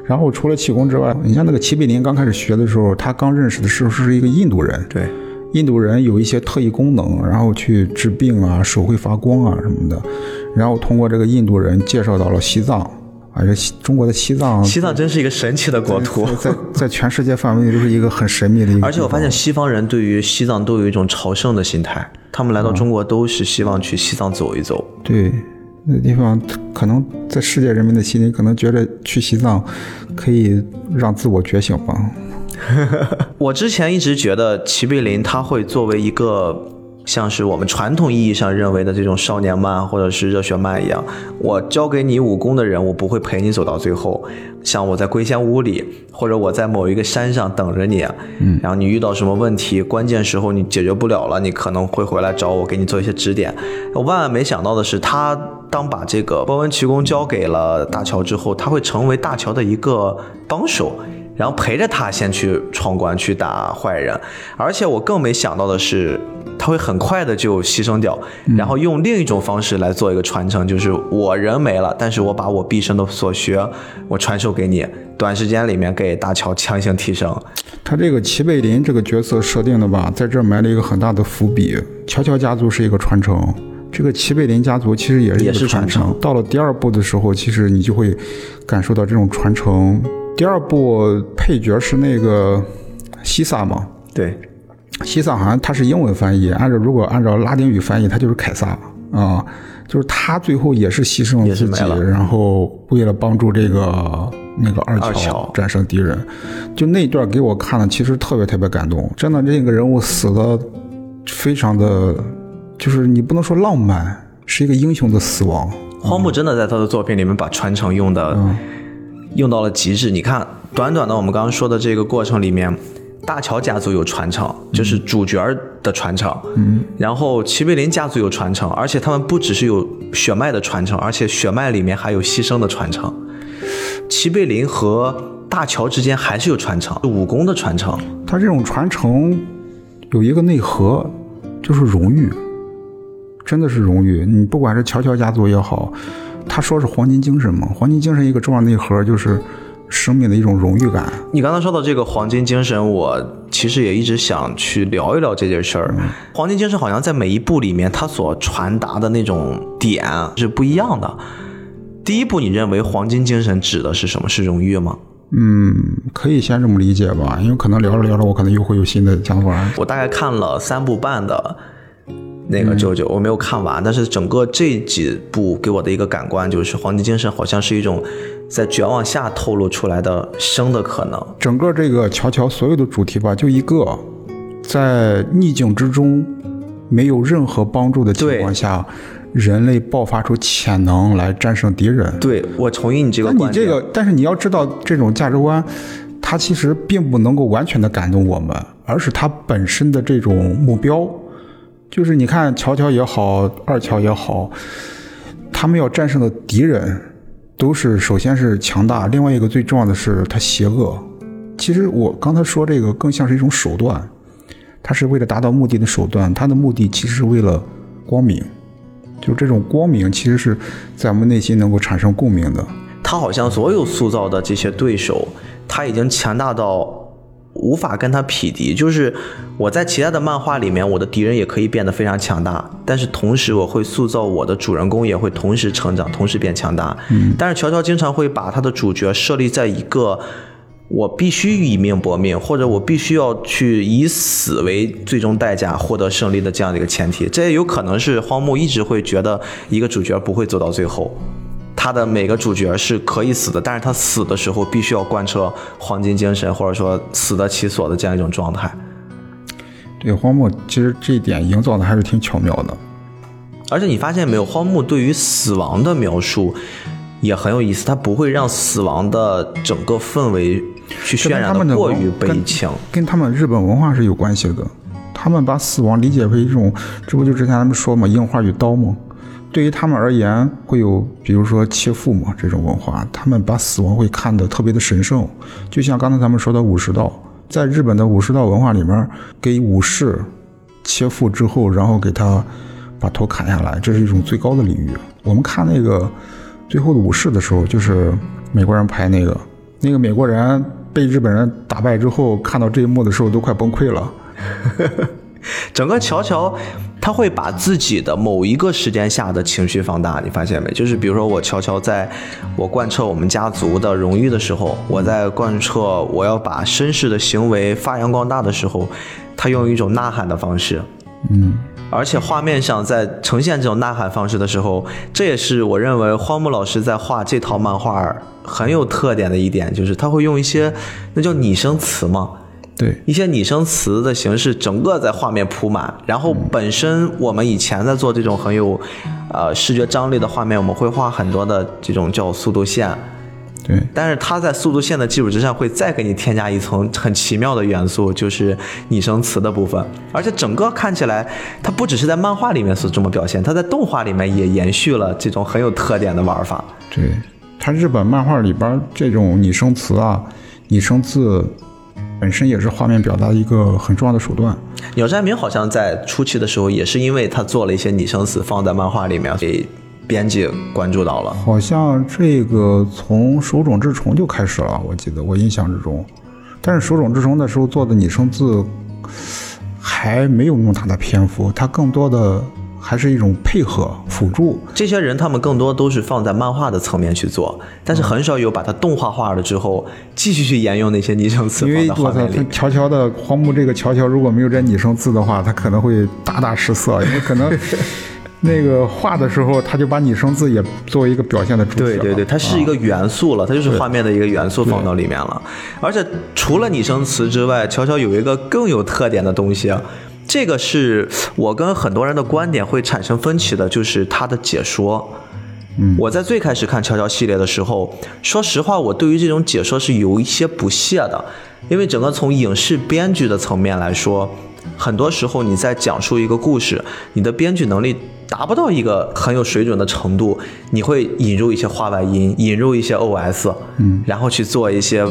然后除了气功之外，你像那个齐贝林刚开始学的时候，他刚认识的时候是一个印度人。对，印度人有一些特异功能，然后去治病啊，手会发光啊什么的。然后通过这个印度人介绍到了西藏，啊，这中国的西藏，西藏真是一个神奇的国土，在在全世界范围内都是一个很神秘的一个。而且我发现西方人对于西藏都有一种朝圣的心态，他们来到中国都是希望去西藏走一走。对。那地方可能在世界人民的心里，可能觉得去西藏可以让自我觉醒吧。我之前一直觉得齐贝林他会作为一个。像是我们传统意义上认为的这种少年漫或者是热血漫一样，我教给你武功的人，我不会陪你走到最后。像我在归仙屋里，或者我在某一个山上等着你，嗯，然后你遇到什么问题，关键时候你解决不了了，你可能会回来找我，给你做一些指点。我万万没想到的是，他当把这个波纹奇功交给了大乔之后，他会成为大乔的一个帮手，然后陪着他先去闯关去打坏人。而且我更没想到的是。他会很快的就牺牲掉，然后用另一种方式来做一个传承，就是我人没了，但是我把我毕生的所学，我传授给你，短时间里面给大乔强行提升。他这个齐贝林这个角色设定的吧，在这埋了一个很大的伏笔。乔乔家族是一个传承，这个齐贝林家族其实也是一个传承。到了第二部的时候，其实你就会感受到这种传承。第二部配角是那个西萨嘛？对。西萨好像他是英文翻译，按照如果按照拉丁语翻译，他就是凯撒。啊，就是他最后也是牺牲了自己，然后为了帮助这个那个二乔战胜敌人，就那段给我看了，其实特别特别感动，真的那个人物死的非常的，就是你不能说浪漫，是一个英雄的死亡。荒木真的在他的作品里面把传承用的用到了极致，你看短短的我们刚刚说的这个过程里面。大乔家族有传承，就是主角的传承。嗯，然后齐贝林家族有传承，而且他们不只是有血脉的传承，而且血脉里面还有牺牲的传承。齐贝林和大乔之间还是有传承，武功的传承。他这种传承有一个内核，就是荣誉，真的是荣誉。你不管是乔乔家族也好，他说是黄金精神嘛，黄金精神一个重要内核就是生命的一种荣誉感。你刚才说到这个黄金精神，我其实也一直想去聊一聊这件事儿。黄金精神好像在每一部里面，它所传达的那种点是不一样的。第一部，你认为黄金精神指的是什么？是荣誉吗？嗯，可以先这么理解吧，因为可能聊着聊着，我可能又会有新的想法。我大概看了三部半的那个九九，我没有看完，但是整个这几部给我的一个感官就是，黄金精神好像是一种在绝望下透露出来的生的可能。整个这个乔乔所有的主题吧，就一个，在逆境之中没有任何帮助的情况下。人类爆发出潜能来战胜敌人。对我同意你这个观点。你这个，但是你要知道，这种价值观，它其实并不能够完全的感动我们，而是它本身的这种目标，就是你看乔乔也好，二乔也好，他们要战胜的敌人，都是首先是强大，另外一个最重要的是他邪恶。其实我刚才说这个更像是一种手段，他是为了达到目的的手段，他的目的其实是为了光明。就这种光明，其实是在我们内心能够产生共鸣的。他好像所有塑造的这些对手，他已经强大到无法跟他匹敌。就是我在其他的漫画里面，我的敌人也可以变得非常强大，但是同时我会塑造我的主人公也会同时成长，同时变强大。嗯，但是乔乔经常会把他的主角设立在一个。我必须以命搏命，或者我必须要去以死为最终代价获得胜利的这样的一个前提，这也有可能是荒木一直会觉得一个主角不会走到最后，他的每个主角是可以死的，但是他死的时候必须要贯彻黄金精神，或者说死得其所的这样一种状态。对，荒木其实这一点营造的还是挺巧妙的，而且你发现没有，荒木对于死亡的描述也很有意思，他不会让死亡的整个氛围。去渲染的过于悲情，跟他们日本文化是有关系的。他们把死亡理解为一种，这不就之前咱们说嘛，樱花与刀吗？对于他们而言，会有比如说切腹嘛这种文化，他们把死亡会看得特别的神圣。就像刚才咱们说的武士道，在日本的武士道文化里面，给武士切腹之后，然后给他把头砍下来，这是一种最高的礼遇。我们看那个最后的武士的时候，就是美国人拍那个，那个美国人。被日本人打败之后，看到这一幕的时候都快崩溃了。整个乔乔他会把自己的某一个时间下的情绪放大，你发现没？就是比如说我乔乔在我贯彻我们家族的荣誉的时候，我在贯彻我要把绅士的行为发扬光大的时候，他用一种呐喊的方式，嗯。而且画面上在呈现这种呐喊方式的时候，这也是我认为荒木老师在画这套漫画很有特点的一点，就是他会用一些那叫拟声词嘛，对，一些拟声词的形式，整个在画面铺满。然后本身我们以前在做这种很有，呃视觉张力的画面，我们会画很多的这种叫速度线。对，但是它在速度线的基础之上，会再给你添加一层很奇妙的元素，就是拟声词的部分。而且整个看起来，它不只是在漫画里面是这么表现，它在动画里面也延续了这种很有特点的玩法。对，它日本漫画里边这种拟声词啊、拟声字，本身也是画面表达一个很重要的手段。鸟山明好像在初期的时候，也是因为他做了一些拟声词放在漫画里面，给。编辑关注到了，好像这个从手冢治虫就开始了，我记得我印象之中。但是手冢治虫那时候做的拟声字还没有那么大的篇幅，它更多的还是一种配合辅助。这些人他们更多都是放在漫画的层面去做，但是很少有把它动画化了之后继续去沿用那些拟声词。因为我操，乔乔的荒木这个乔乔如果没有这拟声字的话，他可能会大大失色，因为可能。那个画的时候，他就把拟声字也作为一个表现的主体对对对，它是一个元素了，它就是画面的一个元素放到里面了。而且除了拟声词之外，乔乔有一个更有特点的东西，这个是我跟很多人的观点会产生分歧的，就是他的解说。嗯，我在最开始看乔乔系列的时候，说实话，我对于这种解说是有一些不屑的，因为整个从影视编剧的层面来说，很多时候你在讲述一个故事，你的编剧能力。达不到一个很有水准的程度，你会引入一些话外音，引入一些 OS，嗯，然后去做一些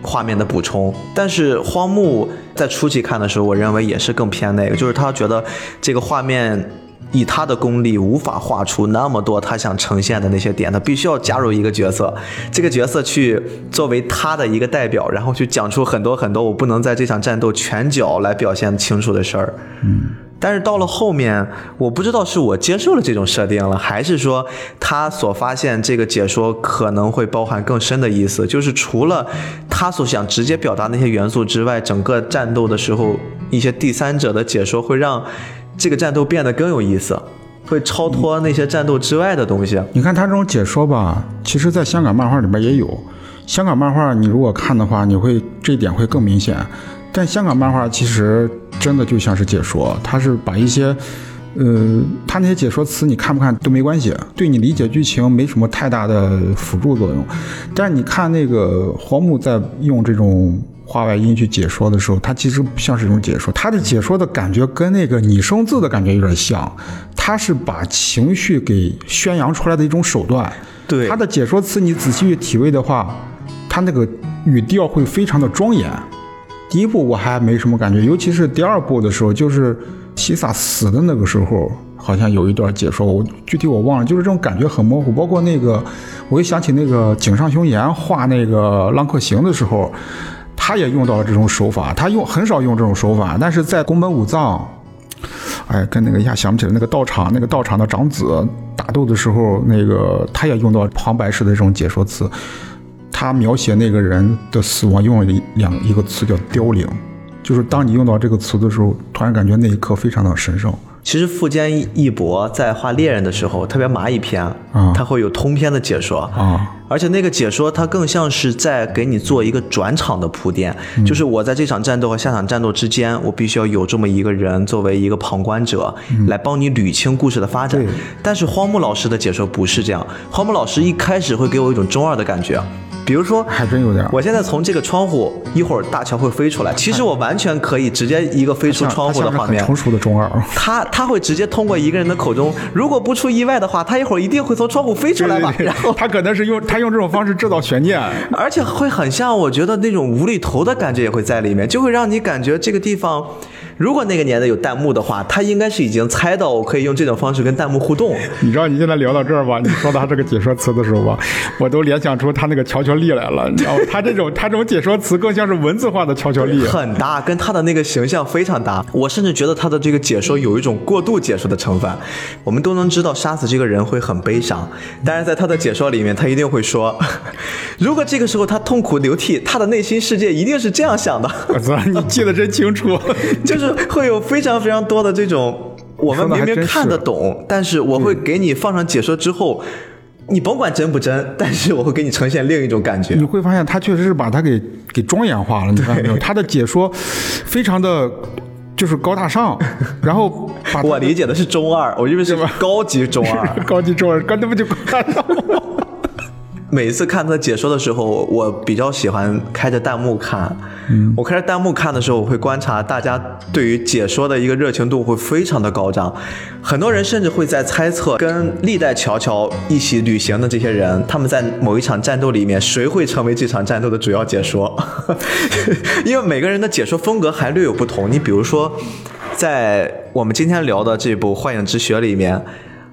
画面的补充。但是荒木在初期看的时候，我认为也是更偏那个，就是他觉得这个画面。以他的功力无法画出那么多他想呈现的那些点，他必须要加入一个角色，这个角色去作为他的一个代表，然后去讲出很多很多我不能在这场战斗全角来表现清楚的事儿。嗯，但是到了后面，我不知道是我接受了这种设定了，还是说他所发现这个解说可能会包含更深的意思，就是除了他所想直接表达那些元素之外，整个战斗的时候一些第三者的解说会让。这个战斗变得更有意思，会超脱那些战斗之外的东西。你看他这种解说吧，其实在香港漫画里边也有。香港漫画你如果看的话，你会这一点会更明显。但香港漫画其实真的就像是解说，他是把一些，呃，他那些解说词你看不看都没关系，对你理解剧情没什么太大的辅助作用。但是你看那个黄木在用这种。话外音去解说的时候，它其实不像是一种解说，它的解说的感觉跟那个拟声字的感觉有点像，它是把情绪给宣扬出来的一种手段。对，它的解说词你仔细去体味的话，它那个语调会非常的庄严。第一部我还没什么感觉，尤其是第二部的时候，就是西萨死的那个时候，好像有一段解说，我具体我忘了，就是这种感觉很模糊。包括那个，我又想起那个井上雄彦画那个浪客行的时候。他也用到了这种手法，他用很少用这种手法，但是在宫本武藏，哎，跟那个一下想不起来那个道场那个道场的长子打斗的时候，那个他也用到旁白式的这种解说词，他描写那个人的死亡用了两一个词叫凋零，就是当你用到这个词的时候，突然感觉那一刻非常的神圣。其实富坚义博在画猎人的时候，特别蚂蚁篇，他会有通篇的解说。啊，而且那个解说他更像是在给你做一个转场的铺垫，就是我在这场战斗和下场战斗之间，我必须要有这么一个人作为一个旁观者来帮你捋清故事的发展。但是荒木老师的解说不是这样，荒木老师一开始会给我一种中二的感觉。比如说，还真有点。我现在从这个窗户，一会儿大乔会飞出来。其实我完全可以直接一个飞出窗户的画面。成熟的中二。他他会直接通过一个人的口中，如果不出意外的话，他一会儿一定会从窗户飞出来吧。然后他可能是用他用这种方式制造悬念，而且会很像我觉得那种无厘头的感觉也会在里面，就会让你感觉这个地方。如果那个年代有弹幕的话，他应该是已经猜到我可以用这种方式跟弹幕互动。你知道你现在聊到这儿吧？你说他这个解说词的时候吧，我都联想出他那个乔乔力来了。你知道吗？他这种他这种解说词更像是文字化的乔乔力，很搭，跟他的那个形象非常搭。我甚至觉得他的这个解说有一种过度解说的成分。我们都能知道杀死这个人会很悲伤，但是在他的解说里面，他一定会说，如果这个时候他痛苦流涕，他的内心世界一定是这样想的。我操，你记得真清楚，就是。会有非常非常多的这种，我们明明看得懂，但是我会给你放上解说之后，你甭管真不真，但是我会给你呈现另一种感觉。你会发现他确实是把它给给庄严化了，你看到没有？他的解说非常的就是高大上，然后我理解的是中二，我认为是高级中二，高级中二，刚才不就高大上。每次看他解说的时候，我比较喜欢开着弹幕看。我开着弹幕看的时候，我会观察大家对于解说的一个热情度会非常的高涨。很多人甚至会在猜测，跟历代乔乔一起旅行的这些人，他们在某一场战斗里面，谁会成为这场战斗的主要解说？因为每个人的解说风格还略有不同。你比如说，在我们今天聊的这部《幻影之血》里面，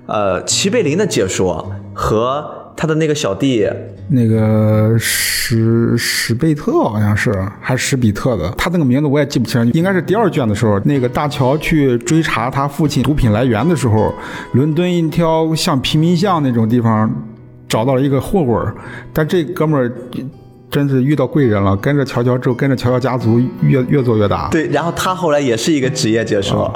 呃，齐贝林的解说和。他的那个小弟，那个史史贝特好像是还是史比特的，他那个名字我也记不清，应该是第二卷的时候，那个大乔去追查他父亲毒品来源的时候，伦敦一条像贫民巷那种地方找到了一个混混但这哥们儿。真是遇到贵人了，跟着乔乔之后，跟着乔乔家族越越做越大。对，然后他后来也是一个职业解说。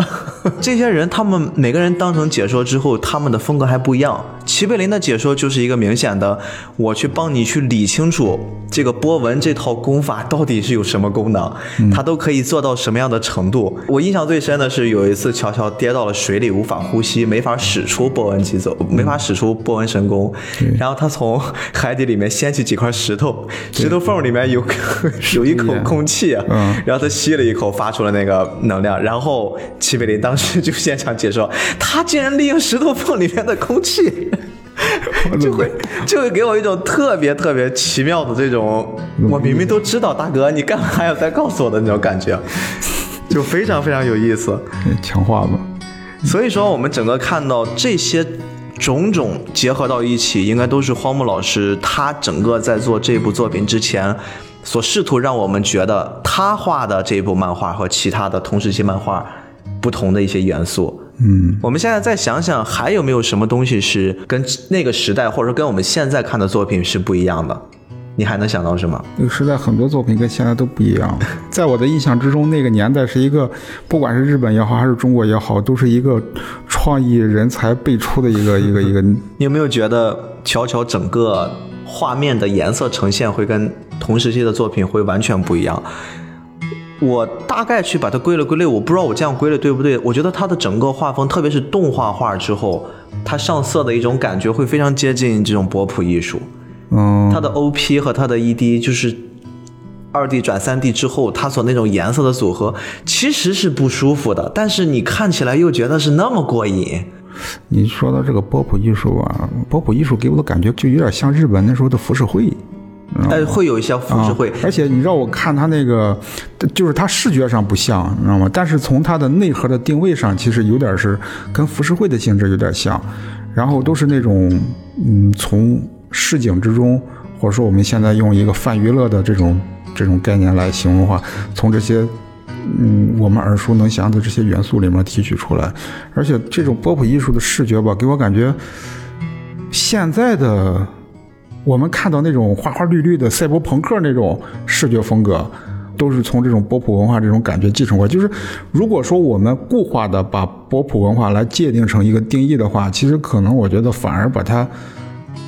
这些人，他们每个人当成解说之后，他们的风格还不一样。齐贝林的解说就是一个明显的，我去帮你去理清楚这个波纹这套功法到底是有什么功能，它都可以做到什么样的程度。我印象最深的是有一次乔乔跌到了水里，无法呼吸，没法使出波纹疾走，没法使出波纹神功，然后他从海底里面掀起几块石头。石头缝里面有 有一口空气，嗯，然后他吸了一口，发出了那个能量，然后齐贝林当时就现场解说，他竟然利用石头缝里面的空气。就会就会给我一种特别特别奇妙的这种，我明明都知道，大哥，你干嘛还要再告诉我的那种感觉，就非常非常有意思。强化嘛。所以说，我们整个看到这些种种结合到一起，应该都是荒木老师他整个在做这部作品之前，所试图让我们觉得他画的这部漫画和其他的同时期漫画不同的一些元素。嗯，我们现在再想想，还有没有什么东西是跟那个时代，或者说跟我们现在看的作品是不一样的？你还能想到什么？那个时代很多作品跟现在都不一样。在我的印象之中，那个年代是一个，不管是日本也好，还是中国也好，都是一个创意人才辈出的一个一个 一个。你有没有觉得，乔乔整个画面的颜色呈现会跟同时期的作品会完全不一样？我大概去把它归了归类，我不知道我这样归类对不对。我觉得它的整个画风，特别是动画画之后，它上色的一种感觉会非常接近这种波普艺术。嗯，它的 OP 和它的 ED 就是二 D 转三 D 之后，它所那种颜色的组合其实是不舒服的，但是你看起来又觉得是那么过瘾。你说到这个波普艺术啊，波普艺术给我的感觉就有点像日本那时候的浮世绘。哎，会有一些浮世绘，而且你让我看它那个，就是它视觉上不像，你知道吗？但是从它的内核的定位上，其实有点是跟浮世绘的性质有点像，然后都是那种嗯从。市井之中，或者说我们现在用一个泛娱乐的这种这种概念来形容的话，从这些嗯我们耳熟能详的这些元素里面提取出来，而且这种波普艺术的视觉吧，给我感觉现在的我们看到那种花花绿绿的赛博朋克那种视觉风格，都是从这种波普文化这种感觉继承过来。就是如果说我们固化的把波普文化来界定成一个定义的话，其实可能我觉得反而把它。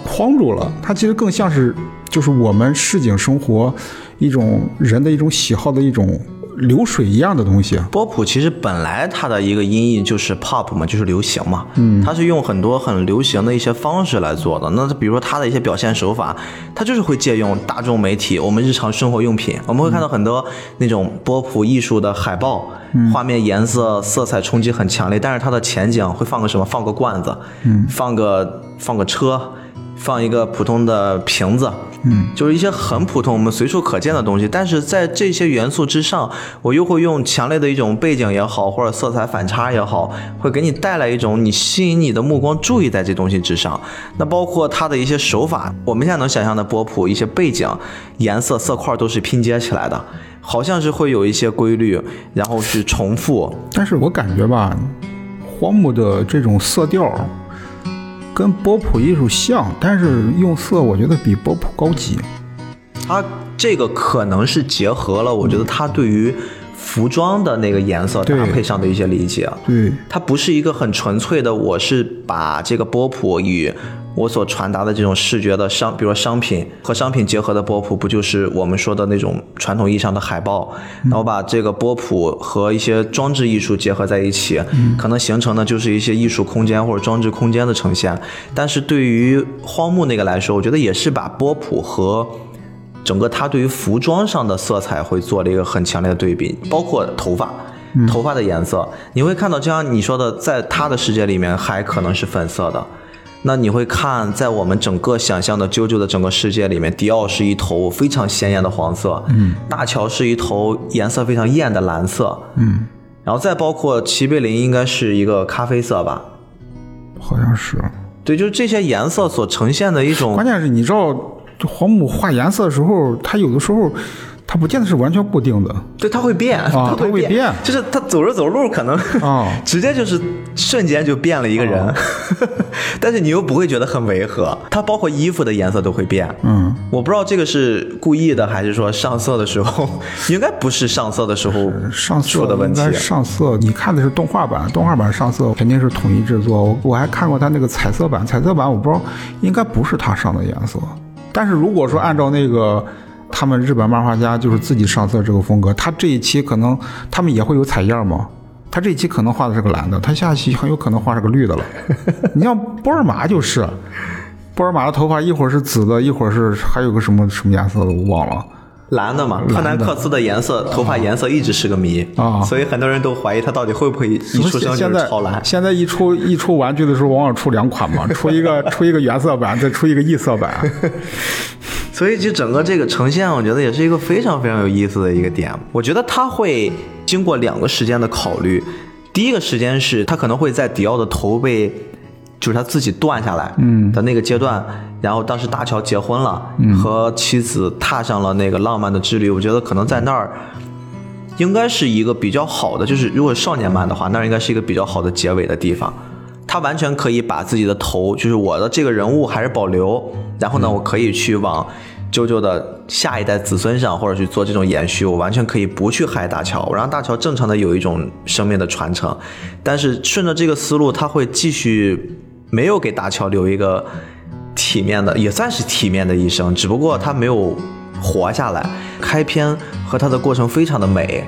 框住了，它其实更像是就是我们市井生活一种人的一种喜好的一种流水一样的东西。波普其实本来它的一个音译就是 pop 嘛，就是流行嘛，嗯，它是用很多很流行的一些方式来做的。那比如说它的一些表现手法，它就是会借用大众媒体，我们日常生活用品，我们会看到很多那种波普艺术的海报，画面颜色色彩冲击很强烈，但是它的前景会放个什么？放个罐子，嗯，放个放个车。放一个普通的瓶子，嗯，就是一些很普通、我们随处可见的东西。但是在这些元素之上，我又会用强烈的一种背景也好，或者色彩反差也好，会给你带来一种你吸引你的目光注意在这东西之上。那包括它的一些手法，我们现在能想象的波普一些背景、颜色、色块都是拼接起来的，好像是会有一些规律，然后去重复。但是我感觉吧，荒木的这种色调。跟波普艺术像，但是用色我觉得比波普高级。它这个可能是结合了，我觉得它对于服装的那个颜色搭配上的一些理解。对，它不是一个很纯粹的，我是把这个波普与。我所传达的这种视觉的商，比如说商品和商品结合的波普，不就是我们说的那种传统意义上的海报？那我把这个波普和一些装置艺术结合在一起，可能形成的就是一些艺术空间或者装置空间的呈现。但是对于荒木那个来说，我觉得也是把波普和整个他对于服装上的色彩会做了一个很强烈的对比，包括头发，头发的颜色，你会看到，就像你说的，在他的世界里面还可能是粉色的。那你会看，在我们整个想象的啾啾的整个世界里面，迪奥是一头非常鲜艳的黄色，嗯，大乔是一头颜色非常艳的蓝色，嗯，然后再包括齐贝林应该是一个咖啡色吧，好像是，对，就是这些颜色所呈现的一种，关键是你知道，黄母画颜色的时候，它有的时候。它不见得是完全固定的，对，它会变，它会变，就是它走着走路可能啊，直接就是瞬间就变了一个人，但是你又不会觉得很违和。它包括衣服的颜色都会变，嗯，我不知道这个是故意的还是说上色的时候，应该不是上色的时候上色的问题。上色，你看的是动画版，动画版上色肯定是统一制作。我我还看过它那个彩色版，彩色版我不知道应该不是它上的颜色，但是如果说按照那个。他们日本漫画家就是自己上色这个风格，他这一期可能他们也会有彩页嘛，他这一期可能画的是个蓝的，他下期很有可能画是个绿的了。你像波尔玛就是，波尔玛的头发一会儿是紫的，一会儿是还有个什么什么颜色的我忘了，蓝的嘛，特南克斯的颜色，头发颜色一直是个谜啊所以很多人都怀疑他到底会不会一出生就现在是超蓝。现在一出一出玩具的时候，往往出两款嘛，出一个 出一个原色版，再出一个异色版。所以就整个这个呈现，我觉得也是一个非常非常有意思的一个点。我觉得他会经过两个时间的考虑，第一个时间是他可能会在迪奥的头被，就是他自己断下来，嗯的那个阶段，然后当时大乔结婚了，和妻子踏上了那个浪漫的之旅。我觉得可能在那儿。应该是一个比较好的，就是如果少年漫的话，那应该是一个比较好的结尾的地方。他完全可以把自己的头，就是我的这个人物还是保留，然后呢，我可以去往啾啾的下一代子孙上，或者去做这种延续。我完全可以不去害大乔，我让大乔正常的有一种生命的传承。但是顺着这个思路，他会继续没有给大乔留一个体面的，也算是体面的一生，只不过他没有活下来。开篇和他的过程非常的美，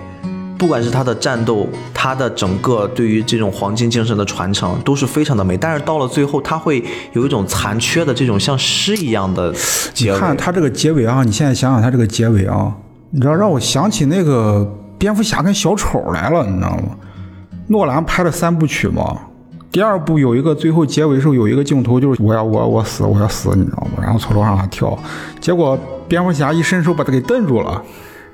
不管是他的战斗，他的整个对于这种黄金精神的传承都是非常的美。但是到了最后，他会有一种残缺的这种像诗一样的结尾。你看他这个结尾啊，你现在想想他这个结尾啊，你知道让我想起那个蝙蝠侠跟小丑来了，你知道吗？诺兰拍了三部曲嘛，第二部有一个最后结尾的时候有一个镜头就是我要我我死我要死，你知道吗？然后从楼上跳，结果蝙蝠侠一伸手把他给瞪住了。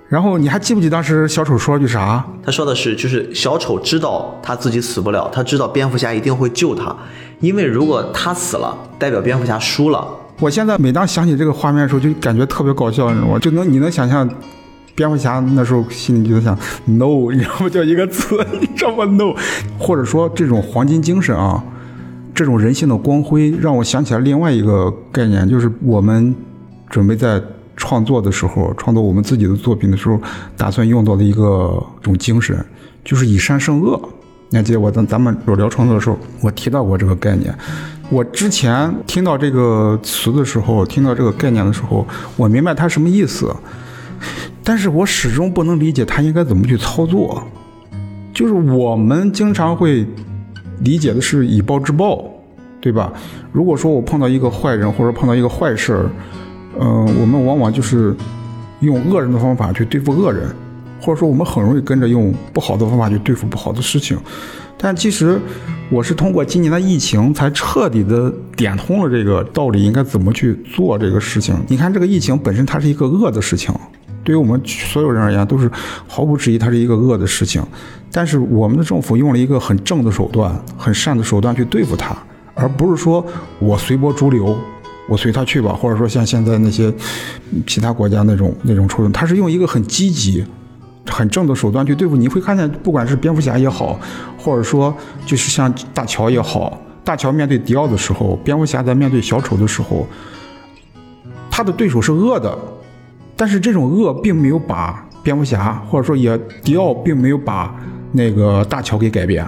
然后你还记不记得当时小丑说了句啥？他说的是，就是小丑知道他自己死不了，他知道蝙蝠侠一定会救他，因为如果他死了，代表蝙蝠侠输了。我现在每当想起这个画面的时候，就感觉特别搞笑，你知道吗？就能你能想象，蝙蝠侠那时候心里就在想 no，你知道吗？就一个字，你知道吗？no，或者说这种黄金精神啊，这种人性的光辉，让我想起来另外一个概念，就是我们准备在创作的时候，创作我们自己的作品的时候，打算用到的一个种精神，就是以善胜恶。你还记得我咱咱们有聊创作的时候，我提到过这个概念。我之前听到这个词的时候，听到这个概念的时候，我明白它什么意思，但是我始终不能理解它应该怎么去操作。就是我们经常会理解的是以暴制暴，对吧？如果说我碰到一个坏人或者碰到一个坏事儿，嗯、我们往往就是用恶人的方法去对付恶人，或者说我们很容易跟着用不好的方法去对付不好的事情。但其实我是通过今年的疫情，才彻底的点通了这个道理，应该怎么去做这个事情。你看，这个疫情本身它是一个恶的事情，对于我们所有人而言都是毫不质疑，它是一个恶的事情。但是我们的政府用了一个很正的手段、很善的手段去对付它，而不是说我随波逐流，我随他去吧，或者说像现在那些其他国家那种那种处理，他是用一个很积极、很正的手段去对付你。会看见，不管是蝙蝠侠也好，或者说就是像大乔也好，大乔面对迪奥的时候，蝙蝠侠在面对小丑的时候，他的对手是恶的，但是这种恶并没有把蝙蝠侠，或者说也迪奥并没有把那个大乔给改变。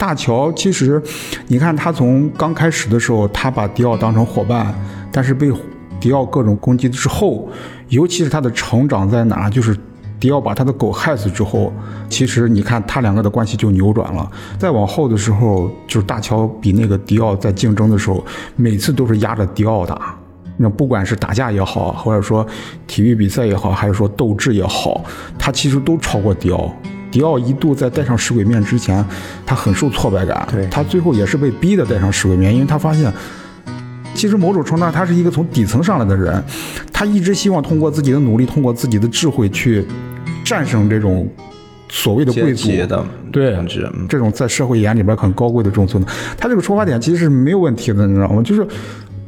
大乔其实，你看他从刚开始的时候，他把迪奥当成伙伴，但是被迪奥各种攻击之后，尤其是他的成长在哪，就是迪奥把他的狗害死之后，其实你看他两个的关系就扭转了。再往后的时候，就是大乔比那个迪奥在竞争的时候，每次都是压着迪奥打。那不管是打架也好，或者说体育比赛也好，还是说斗志也好，他其实都超过迪奥。迪奥一度在戴上石鬼面之前，他很受挫败感，对。他最后也是被逼的戴上石鬼面，因为他发现，其实某种程度上他是一个从底层上来的人，他一直希望通过自己的努力，通过自己的智慧去战胜这种所谓的贵族的对这种在社会眼里边很高贵的这种存在，他这个出发点其实是没有问题的，你知道吗？就是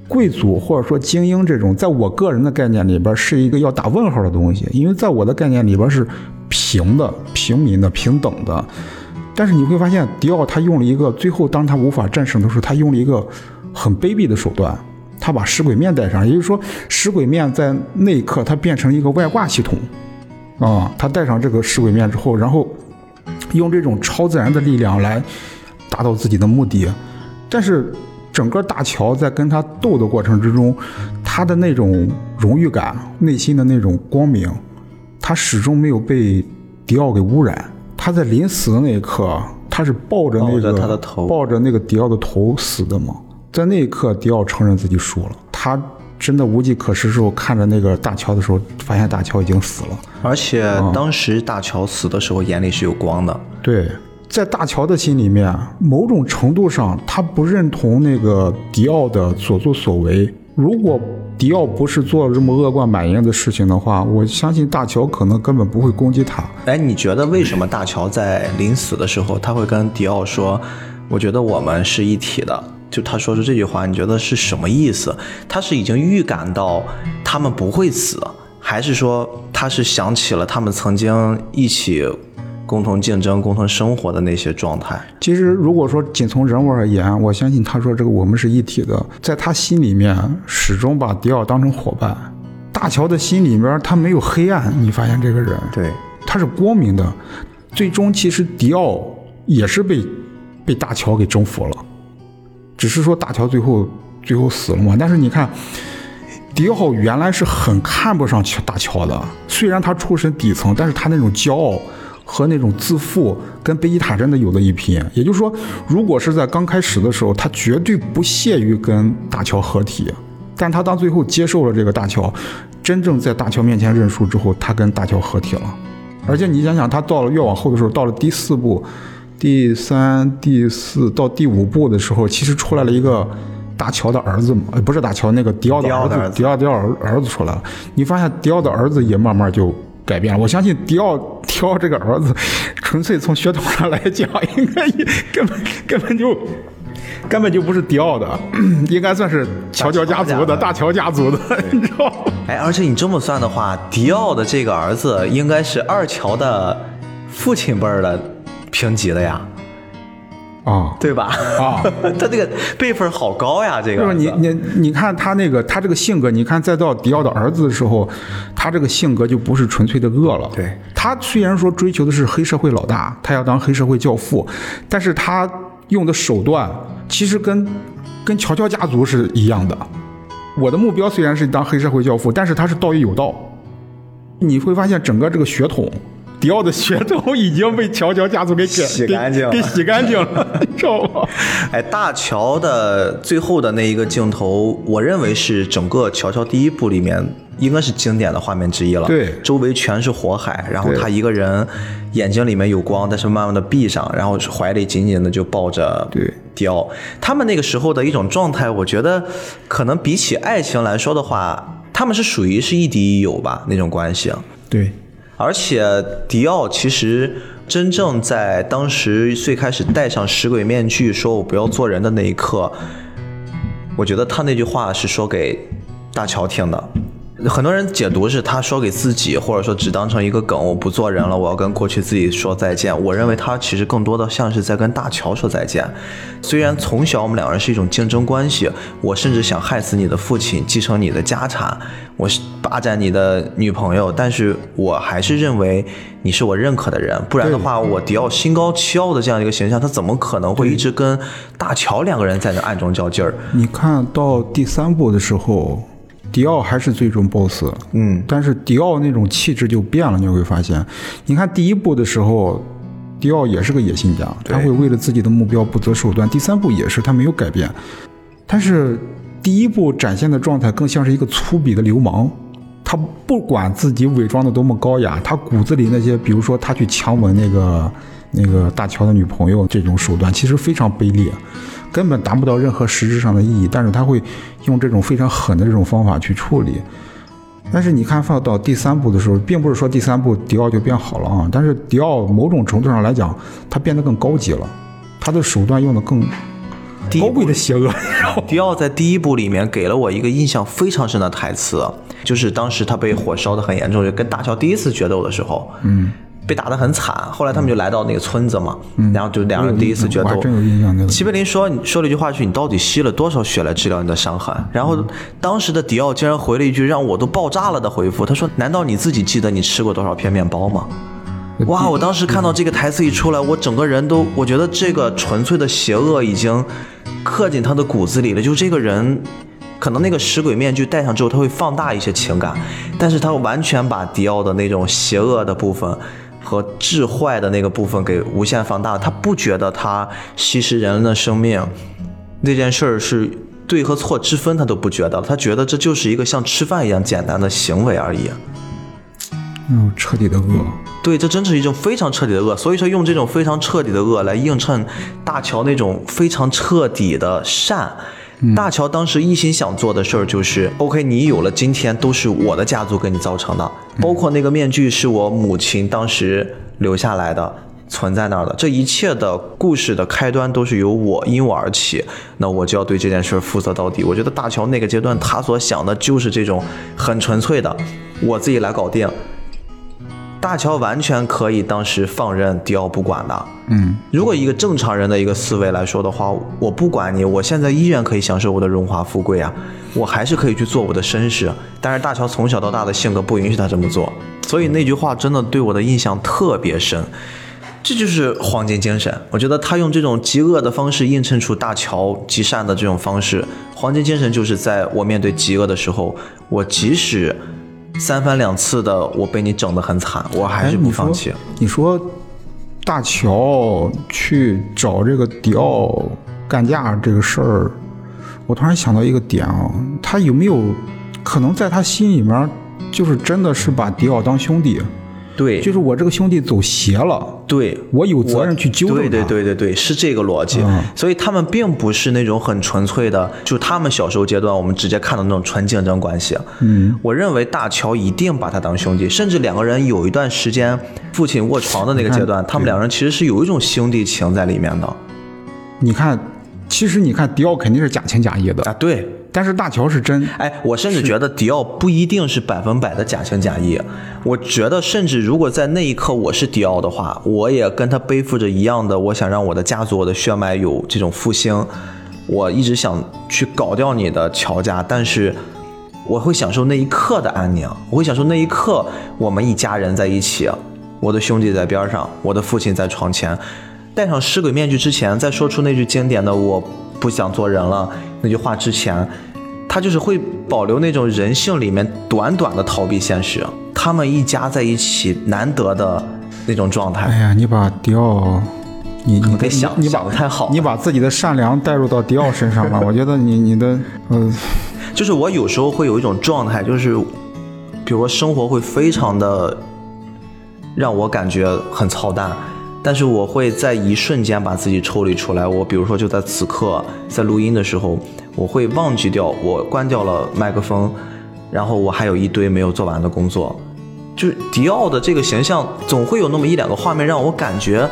贵族或者说精英这种，在我个人的概念里边是一个要打问号的东西，因为在我的概念里边是平的、平民的、平等的。但是你会发现，迪奥他用了一个最后当他无法战胜的时候，他用了一个很卑鄙的手段，他把石鬼面带上，也就是说，石鬼面在那一刻它变成一个外挂系统啊，他戴上这个石鬼面之后，然后用这种超自然的力量来达到自己的目的。但是整个大乔在跟他斗的过程之中，他的那种荣誉感、内心的那种光明，他始终没有被迪奥给污染。他在临死的那一刻，他是抱着那个他的头抱着那个迪奥的头死的嘛。在那一刻，迪奥承认自己输了，他真的无计可施时候，看着那个大乔的时候，发现大乔已经死了。而且当时大乔死的时候，眼里是有光的。对，在大乔的心里面，某种程度上，他不认同那个迪奥的所作所为。如果迪奥不是做了这么恶贯满盈的事情的话，我相信大乔可能根本不会攻击他。哎，你觉得为什么大乔在临死的时候，他会跟迪奥说：“我觉得我们是一体的。”就他说出这句话，你觉得是什么意思？他是已经预感到他们不会死，还是说他是想起了他们曾经一起共同竞争、共同生活的那些状态？其实，如果说仅从人物而言，我相信他说这个我们是一体的，在他心里面始终把迪奥当成伙伴。大乔的心里面他没有黑暗，你发现这个人，对，他是光明的。最终，其实迪奥也是被被大乔给征服了。只是说大乔最后最后死了嘛？但是你看，迪奥原来是很看不上大乔的。虽然他出身底层，但是他那种骄傲和那种自负，跟贝吉塔真的有的一拼。也就是说，如果是在刚开始的时候，他绝对不屑于跟大乔合体。但他当最后接受了这个大乔，真正在大乔面前认输之后，他跟大乔合体了。而且你想想，他到了越往后的时候，到了第四部。第三、第四到第五部的时候，其实出来了一个大乔的儿子嘛，不是大乔，那个迪奥的儿子，迪奥迪奥儿儿子出来了。你发现迪奥的儿子也慢慢就改变了。我相信迪奥迪奥这个儿子，纯粹从血统上来讲，应该根本根本就根本就不是迪奥的，应该算是乔乔家族的大乔家族的，你知道吗？哎，而且你这么算的话，迪奥的这个儿子应该是二乔的父亲辈儿的。评级的呀，啊，对吧？啊，他这个辈分好高呀，这个。就是你你你看他那个他这个性格，你看再到迪奥的儿子的时候，他这个性格就不是纯粹的恶了。对，他虽然说追求的是黑社会老大，他要当黑社会教父，但是他用的手段其实跟跟乔乔家族是一样的。我的目标虽然是当黑社会教父，但是他是道义有道。你会发现整个这个血统。迪奥的血都已经被乔乔家族给洗干净了，给洗干净了，知道吗？哎，大乔的最后的那一个镜头，我认为是整个乔乔第一部里面应该是经典的画面之一了。对，周围全是火海，然后他一个人眼睛里面有光，但是慢慢的闭上，然后怀里紧紧的就抱着迪奥。他们那个时候的一种状态，我觉得可能比起爱情来说的话，他们是属于是亦敌亦友吧那种关系。对。而且迪奥其实真正在当时最开始戴上食鬼面具，说我不要做人的那一刻，我觉得他那句话是说给大乔听的。很多人解读是他说给自己，或者说只当成一个梗，我不做人了，我要跟过去自己说再见。我认为他其实更多的像是在跟大乔说再见。虽然从小我们两个人是一种竞争关系，我甚至想害死你的父亲，继承你的家产，我霸占你的女朋友，但是我还是认为你是我认可的人。不然的话，我迪奥心高气傲的这样一个形象，他怎么可能会一直跟大乔两个人在那暗中较劲儿？你看到第三部的时候。迪奥还是最终 BOSS，嗯，但是迪奥那种气质就变了，你会发现，你看第一部的时候，迪奥也是个野心家，他会为了自己的目标不择手段。第三部也是，他没有改变，但是第一部展现的状态更像是一个粗鄙的流氓，他不管自己伪装的多么高雅，他骨子里那些，比如说他去强吻那个那个大乔的女朋友这种手段，其实非常卑劣。根本达不到任何实质上的意义，但是他会用这种非常狠的这种方法去处理。但是你看放到第三部的时候，并不是说第三部迪奥就变好了啊，但是迪奥某种程度上来讲，他变得更高级了，他的手段用的更高贵的邪恶。迪奥在第一部里面给了我一个印象非常深的台词，就是当时他被火烧的很严重，就跟大乔第一次决斗的时候，嗯。被打得很惨，后来他们就来到那个村子嘛，然后就两人第一次决斗。真有印象。齐柏林说你说了一句话，是你到底吸了多少血来治疗你的伤痕？然后当时的迪奥竟然回了一句让我都爆炸了的回复，他说：“难道你自己记得你吃过多少片面包吗？”哇！我当时看到这个台词一出来，我整个人都我觉得这个纯粹的邪恶已经刻进他的骨子里了。就这个人，可能那个食鬼面具戴上之后，他会放大一些情感，但是他完全把迪奥的那种邪恶的部分。和致坏的那个部分给无限放大，他不觉得他吸食人的生命那件事儿是对和错之分他都不觉得，他觉得这就是一个像吃饭一样简单的行为而已。嗯，彻底的恶。对，这真是一种非常彻底的恶。所以说，用这种非常彻底的恶来映衬大乔那种非常彻底的善。大乔当时一心想做的事儿就是，OK，你有了今天都是我的家族给你造成的，包括那个面具是我母亲当时留下来的，存在那儿的，这一切的故事的开端都是由我因我而起，那我就要对这件事负责到底。我觉得大乔那个阶段他所想的就是这种很纯粹的，我自己来搞定。大乔完全可以当时放任迪奥不管的，嗯，如果一个正常人的一个思维来说的话，我不管你，我现在依然可以享受我的荣华富贵啊，我还是可以去做我的绅士。但是大乔从小到大的性格不允许他这么做，所以那句话真的对我的印象特别深。这就是黄金精神，我觉得他用这种极恶的方式映衬出大乔极善的这种方式。黄金精神就是在我面对极恶的时候，我即使。三番两次的，我被你整得很惨，我还是不放弃。你说大乔去找这个迪奥干架这个事儿，我突然想到一个点啊，他有没有可能在他心里面，就是真的是把迪奥当兄弟？对，就是我这个兄弟走邪了，对我有责任去纠正对对对对对，是这个逻辑。所以他们并不是那种很纯粹的，就他们小时候阶段，我们直接看到那种纯竞争关系。嗯，我认为大乔一定把他当兄弟，甚至两个人有一段时间父亲卧床的那个阶段，他们两个人其实是有一种兄弟情在里面的。你看，其实你看迪奥肯定是假情假意的啊，对。但是大乔是真，哎，我甚至觉得迪奥不一定是百分百的假情假意。我觉得，甚至如果在那一刻我是迪奥的话，我也跟他背负着一样的，我想让我的家族、我的血脉有这种复兴。我一直想去搞掉你的乔家，但是我会享受那一刻的安宁，我会享受那一刻我们一家人在一起，我的兄弟在边上，我的父亲在床前。戴上尸鬼面具之前，在说出那句经典的“我不想做人了”。那句话之前，他就是会保留那种人性里面短短的逃避现实。他们一家在一起难得的那种状态。哎呀，你把迪奥，你你别想，你想的太好，你把自己的善良带入到迪奥身上了。我觉得你你的，呃，就是我有时候会有一种状态，就是比如说生活会非常的让我感觉很操蛋。但是我会在一瞬间把自己抽离出来。我比如说就在此刻在录音的时候，我会忘记掉我关掉了麦克风，然后我还有一堆没有做完的工作。就迪奥的这个形象，总会有那么一两个画面让我感觉，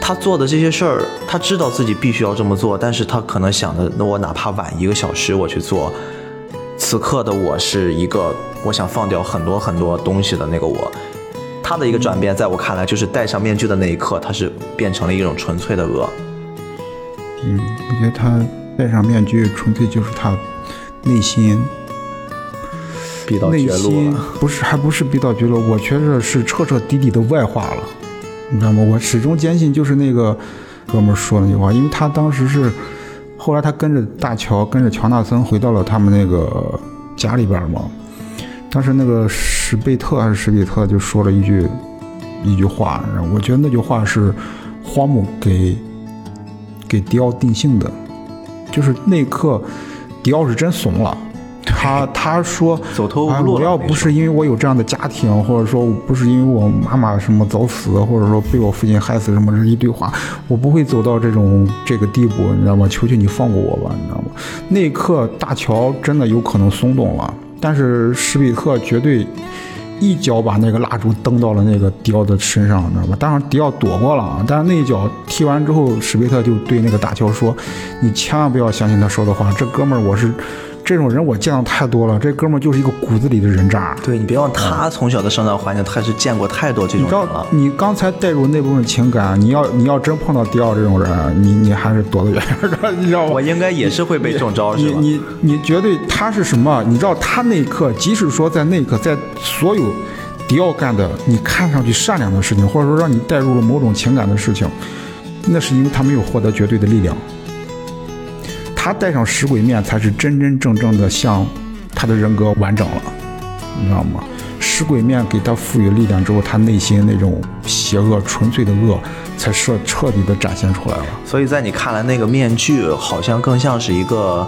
他做的这些事儿，他知道自己必须要这么做，但是他可能想的，那我哪怕晚一个小时我去做。此刻的我是一个，我想放掉很多很多东西的那个我。他的一个转变，在我看来，就是戴上面具的那一刻，他是变成了一种纯粹的恶。嗯，我觉得他戴上面具，纯粹就是他内心逼到绝路了。不是，还不是逼到绝路，我觉着是彻彻底底的外化了。你知道吗？我始终坚信，就是那个哥们说那句话，因为他当时是后来他跟着大乔，跟着乔纳森回到了他们那个家里边嘛。当时那个史贝特还是史比特就说了一句一句话，我觉得那句话是荒木给给迪奥定性的，就是那一刻迪奥是真怂了，他他说 走投无路我要不是因为我有这样的家庭，或者说不是因为我妈妈什么早死，或者说被我父亲害死什么这一堆话，我不会走到这种这个地步，你知道吗？求求你放过我吧，你知道吗？那一刻大乔真的有可能松动了。但是史比特绝对一脚把那个蜡烛蹬到了那个迪奥的身上，你知道吧？当然迪奥躲过了啊，但是那一脚踢完之后，史比特就对那个大乔说：“你千万不要相信他说的话，这哥们儿我是。”这种人我见到太多了，这哥们就是一个骨子里的人渣。对你别忘，他从小的生长环境，他是见过太多这种人了。你刚才带入那部分情感，你要你要真碰到迪奥这种人，你你还是躲得远远的，你知道吗？我应该也是会被中招，是吧？你你你绝对他是什么？你知道他那一刻，即使说在那一刻，在所有迪奥干的你看上去善良的事情，或者说让你带入了某种情感的事情，那是因为他没有获得绝对的力量。他戴上石鬼面，才是真真正正的像他的人格完整了，你知道吗？石鬼面给他赋予力量之后，他内心那种邪恶、纯粹的恶，才彻彻底的展现出来了。所以在你看来，那个面具好像更像是一个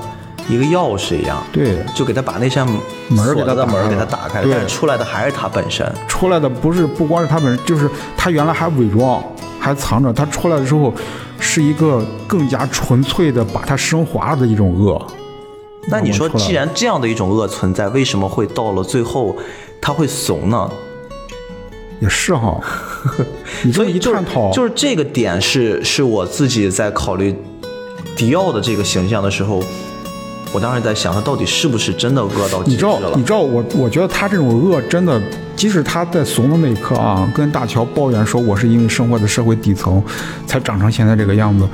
一个钥匙一样，对，就给他把那扇门儿给他的门给他打开但是出来的还是他本身。出来的不是不光是他本身，就是他原来还伪装，还藏着，他出来的时候是一个更加纯粹的把它升华了的一种恶。那你说，既然这样的一种恶存在，为什么会到了最后他会怂呢？也是哈，你这么一就是探讨，就是这个点是是我自己在考虑迪奥的这个形象的时候，我当时在想，他到底是不是真的恶到极致你知道，你？知道我，我觉得他这种恶真的，即使他在怂的那一刻啊，跟大乔抱怨说我是因为生活在社会底层才长成现在这个样子，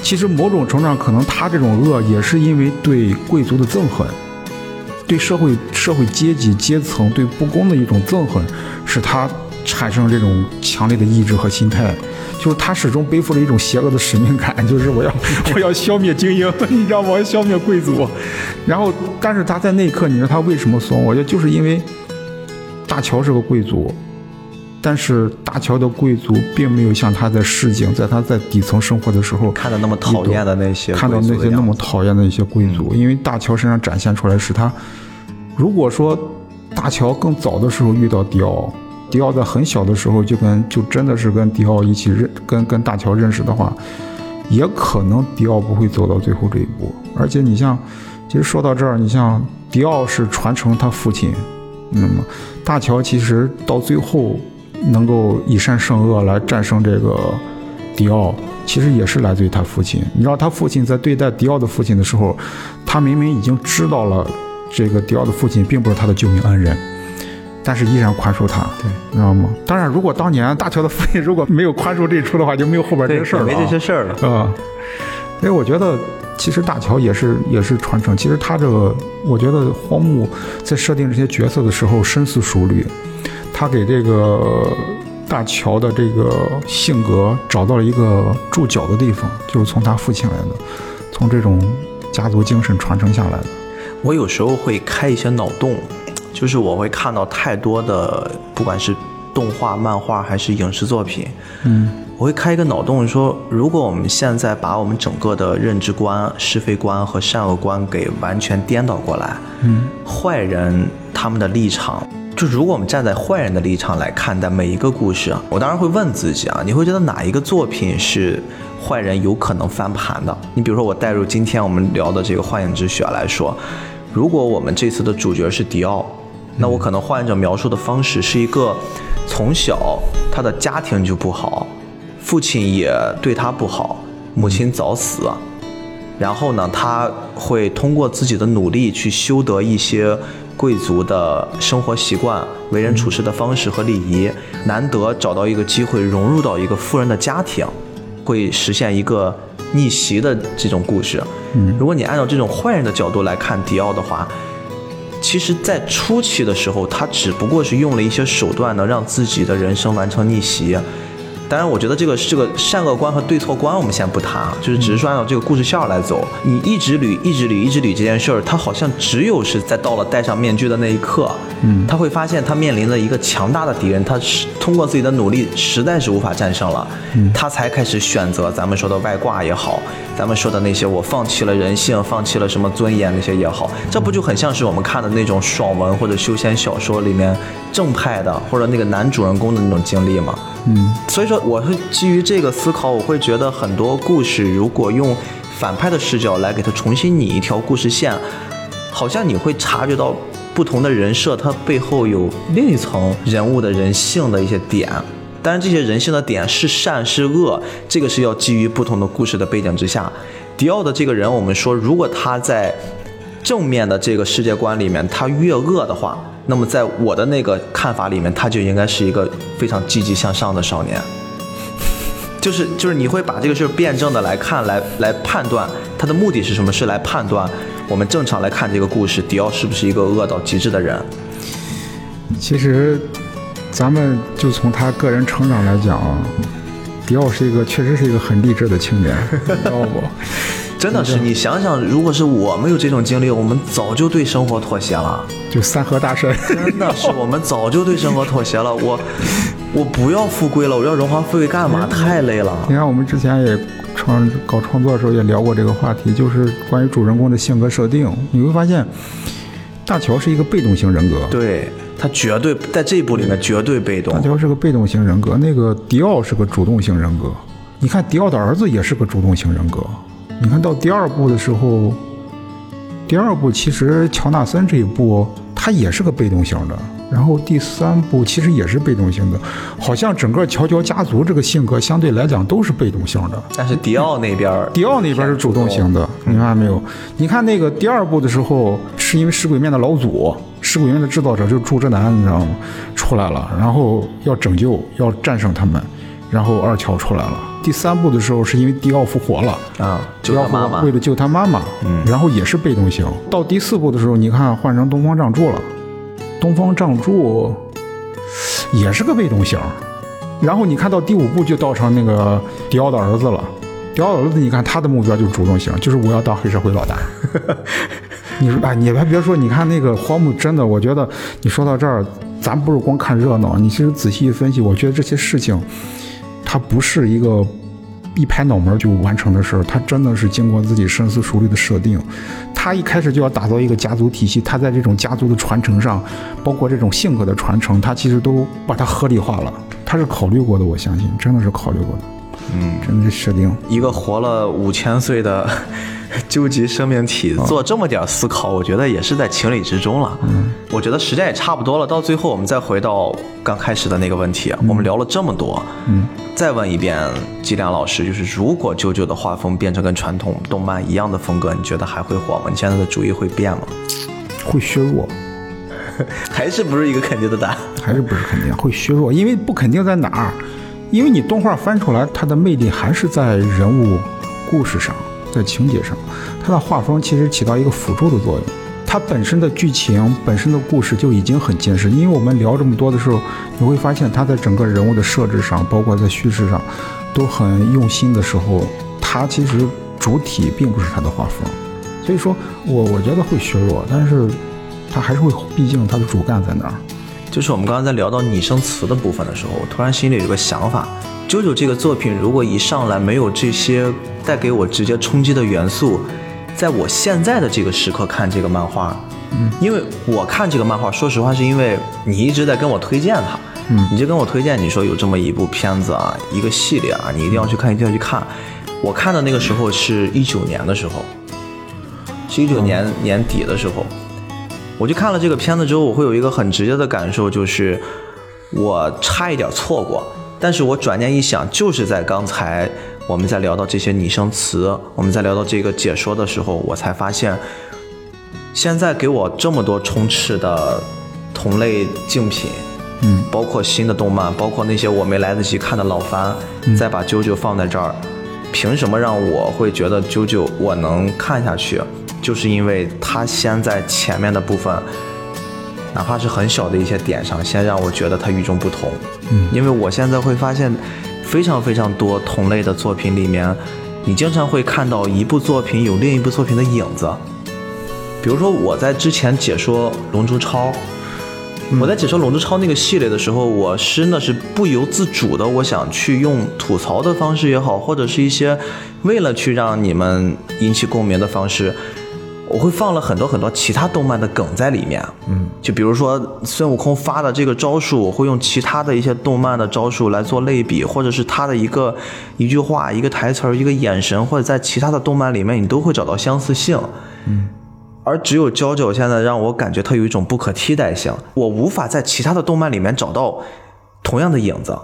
其实某种程度上，可能他这种恶也是因为对贵族的憎恨，对社会社会阶级阶层对不公的一种憎恨，使他产生这种强烈的意志和心态。就是他始终背负着一种邪恶的使命感，就是我要 我要消灭精英，你知道吗？我要消灭贵族。然后，但是他在那一刻，你说他为什么怂？我觉得就是因为大乔是个贵族，但是大乔的贵族并没有像他在市井，在他在底层生活的时候看到那么讨厌的那些看到那些那么讨厌的一些贵族，因为大乔身上展现出来是他，如果说大乔更早的时候遇到迪奥，迪奥在很小的时候就跟就真的是跟迪奥一起认跟跟大乔认识的话，也可能迪奥不会走到最后这一步。而且你像，其实说到这儿，你像迪奥是传承他父亲，那么大乔其实到最后能够以善胜恶来战胜这个迪奥，其实也是来自于他父亲。你知道他父亲在对待迪奥的父亲的时候，他明明已经知道了这个迪奥的父亲并不是他的救命恩人。但是依然宽恕他，对，知道吗？当然，如果当年大乔的父亲如果没有宽恕这一出的话，就没有后边这对些事儿了、啊，没这些事儿了。啊，所以我觉得其实大乔也是也是传承。其实他这个，我觉得荒木在设定这些角色的时候深思熟虑，他给这个大乔的这个性格找到了一个注脚的地方，就是从他父亲来的，从这种家族精神传承下来的。我有时候会开一些脑洞，就是我会看到太多的，不管是动画、漫画还是影视作品，嗯我会开一个脑洞说，如果我们现在把我们整个的认知观、是非观和善恶观给完全颠倒过来，嗯坏人他们的立场，就如果我们站在坏人的立场来看待每一个故事啊，我当然会问自己啊，你会觉得哪一个作品是坏人有可能翻盘的？你比如说，我带入今天我们聊的这个《幻影之血》来说，如果我们这次的主角是迪奥，那我可能换一种描述的方式，是一个从小他的家庭就不好，父亲也对他不好，母亲早死。然后呢，他会通过自己的努力去修得一些贵族的生活习惯、为人处事的方式和礼仪，难得找到一个机会融入到一个富人的家庭，会实现一个逆袭的这种故事。嗯如果你按照这种坏人的角度来看迪奥的话，其实，在初期的时候，他只不过是用了一些手段，呢让自己的人生完成逆袭。当然，我觉得这个这个善恶观和对错观，我们先不谈啊，就是只是说按照这个故事线来走。你一直捋，一直捋，一直捋这件事儿，他好像只有是在到了戴上面具的那一刻，嗯他会发现他面临着一个强大的敌人，他是通过自己的努力实在是无法战胜了，他才开始选择咱们说的外挂也好，咱们说的那些我放弃了人性，放弃了什么尊严那些也好，这不就很像是我们看的那种爽文或者修仙小说里面正派的或者那个男主人公的那种经历嘛？嗯所以说，我会基于这个思考，我会觉得很多故事如果用反派的视角来给它重新拟一条故事线，好像你会察觉到不同的人设，它背后有另一层人物的人性的一些点。当然，这些人性的点是善是恶，这个是要基于不同的故事的背景之下。迪奥的这个人，我们说，如果他在正面的这个世界观里面，他越恶的话，那么在我的那个看法里面，他就应该是一个非常积极向上的少年。就是就是你会把这个事辩证的来看，来来判断他的目的是什么，是来判断我们正常来看这个故事，迪奥是不是一个恶到极致的人。其实，咱们就从他个人成长来讲，迪奥是一个确实是一个很励志的青年，知道不？真的是，你想想，如果是我们有这种经历，我们早就对生活妥协了。就三和大神，真的是，我们早就对生活妥协了。我，我不要富贵了，我要荣华富贵干嘛？太累了。你看我们之前也创搞创作的时候也聊过这个话题，就是关于主人公的性格设定。你会发现，大乔是一个被动型人格，对他绝对在这一部里面绝对被动大。乔是个被动型人格，那个迪奥是个主动型人格。你看迪奥的儿子也是个主动型人格。你看到第二部的时候，第二部其实乔纳森这一部他也是个被动型的，然后第三部其实也是被动型的，好像整个乔乔家族这个性格相对来讲都是被动型的。但是迪奥那边，迪奥那边是主动型的，你看没有？你看那个第二部的时候，是因为食鬼面的老祖，食鬼面的制造者就是祝之南，你知道吗？出来了，然后要拯救，要战胜他们，然后二乔出来了。第三部的时候，是因为迪奥复活了。啊，救迪奥他妈妈为，了救他妈妈，嗯，然后也是被动型。到第四部的时候，你看换成东方仗助了，东方仗助也是个被动型。然后你看到第五部就到成那个迪奥的儿子了，迪奥的儿子，你看他的目标就是主动型，就是我要当黑社会老大。你说哎，你还别说，你看那个荒木真的，我觉得你说到这儿，咱不是光看热闹，你其实仔细一分析，我觉得这些事情，它不是一个一拍脑门就完成的事儿，它真的是经过自己深思熟虑的设定。他一开始就要打造一个家族体系，他在这种家族的传承上，包括这种性格的传承，他其实都把它合理化了。他是考虑过的，我相信，真的是考虑过的。嗯，真的是设定。一个活了五千岁的 究极生命体做这么点思考，我觉得也是在情理之中了。嗯，我觉得时间也差不多了，到最后我们再回到刚开始的那个问题，我们聊了这么多，嗯，再问一遍季良老师，就是如果舅舅的画风变成跟传统动漫一样的风格，你觉得还会火吗？你现在的主意会变吗？会削弱，还是不是一个肯定的答案？还是不是肯定会削弱？因为不肯定在哪儿？因为你动画翻出来，它的魅力还是在人物、故事上，在情节上。它的画风其实起到一个辅助的作用。它本身的剧情、本身的故事就已经很坚实。因为我们聊这么多的时候，你会发现它在整个人物的设置上，包括在叙事上，都很用心的时候，它其实主体并不是它的画风。所以说我我觉得会削弱，但是它还是会，毕竟它的主干在那儿。就是我们刚刚在聊到拟声词的部分的时候，我突然心里有个想法：九九这个作品如果一上来没有这些带给我直接冲击的元素，在我现在的这个时刻看这个漫画，嗯，因为我看这个漫画，说实话是因为你一直在跟我推荐它，嗯，你就跟我推荐，你说有这么一部片子啊，一个系列啊，你一定要去看，一定要去看。我看的那个时候是一九年的时候，是一九年年底的时候。我就看了这个片子之后，我会有一个很直接的感受，就是我差一点错过。但是我转念一想，就是在刚才我们在聊到这些拟声词，我们在聊到这个解说的时候，我才发现，现在给我这么多充斥的同类竞品，嗯，包括新的动漫，包括那些我没来得及看的老番，再把啾啾放在这儿，凭什么让我会觉得啾啾我能看下去？就是因为它先在前面的部分，哪怕是很小的一些点上，先让我觉得它与众不同。嗯，因为我现在会发现，非常非常多同类的作品里面，你经常会看到一部作品有另一部作品的影子。比如说我在之前解说《龙珠超》，我在解说《龙珠超》那个系列的时候，我真的是不由自主的，我想去用吐槽的方式也好，或者是一些为了去让你们引起共鸣的方式。我会放了很多很多其他动漫的梗在里面，嗯，就比如说孙悟空发的这个招数，我会用其他的一些动漫的招数来做类比，或者是他的一个一句话、一个台词儿、一个眼神，或者在其他的动漫里面你都会找到相似性，嗯，而只有娇娇现在让我感觉它有一种不可替代性，我无法在其他的动漫里面找到同样的影子，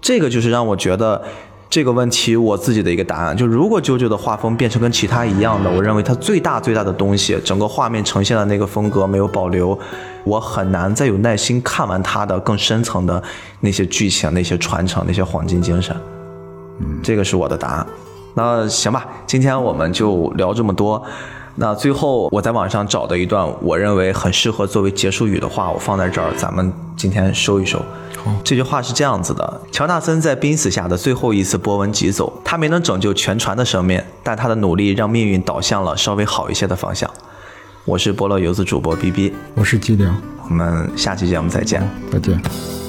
这个就是让我觉得。这个问题我自己的一个答案，就如果九九的画风变成跟其他一样的，我认为它最大最大的东西，整个画面呈现的那个风格没有保留，我很难再有耐心看完它的更深层的那些剧情、那些传承、那些黄金精神。嗯，这个是我的答案。那行吧，今天我们就聊这么多。那最后我在网上找的一段我认为很适合作为结束语的话，我放在这儿，咱们今天收一收。这句话是这样子的：乔纳森在濒死下的最后一次波纹疾走，他没能拯救全船的生命，但他的努力让命运导向了稍微好一些的方向。我是波乐游子主播 B B，我是机灵，我们下期节目再见。再见。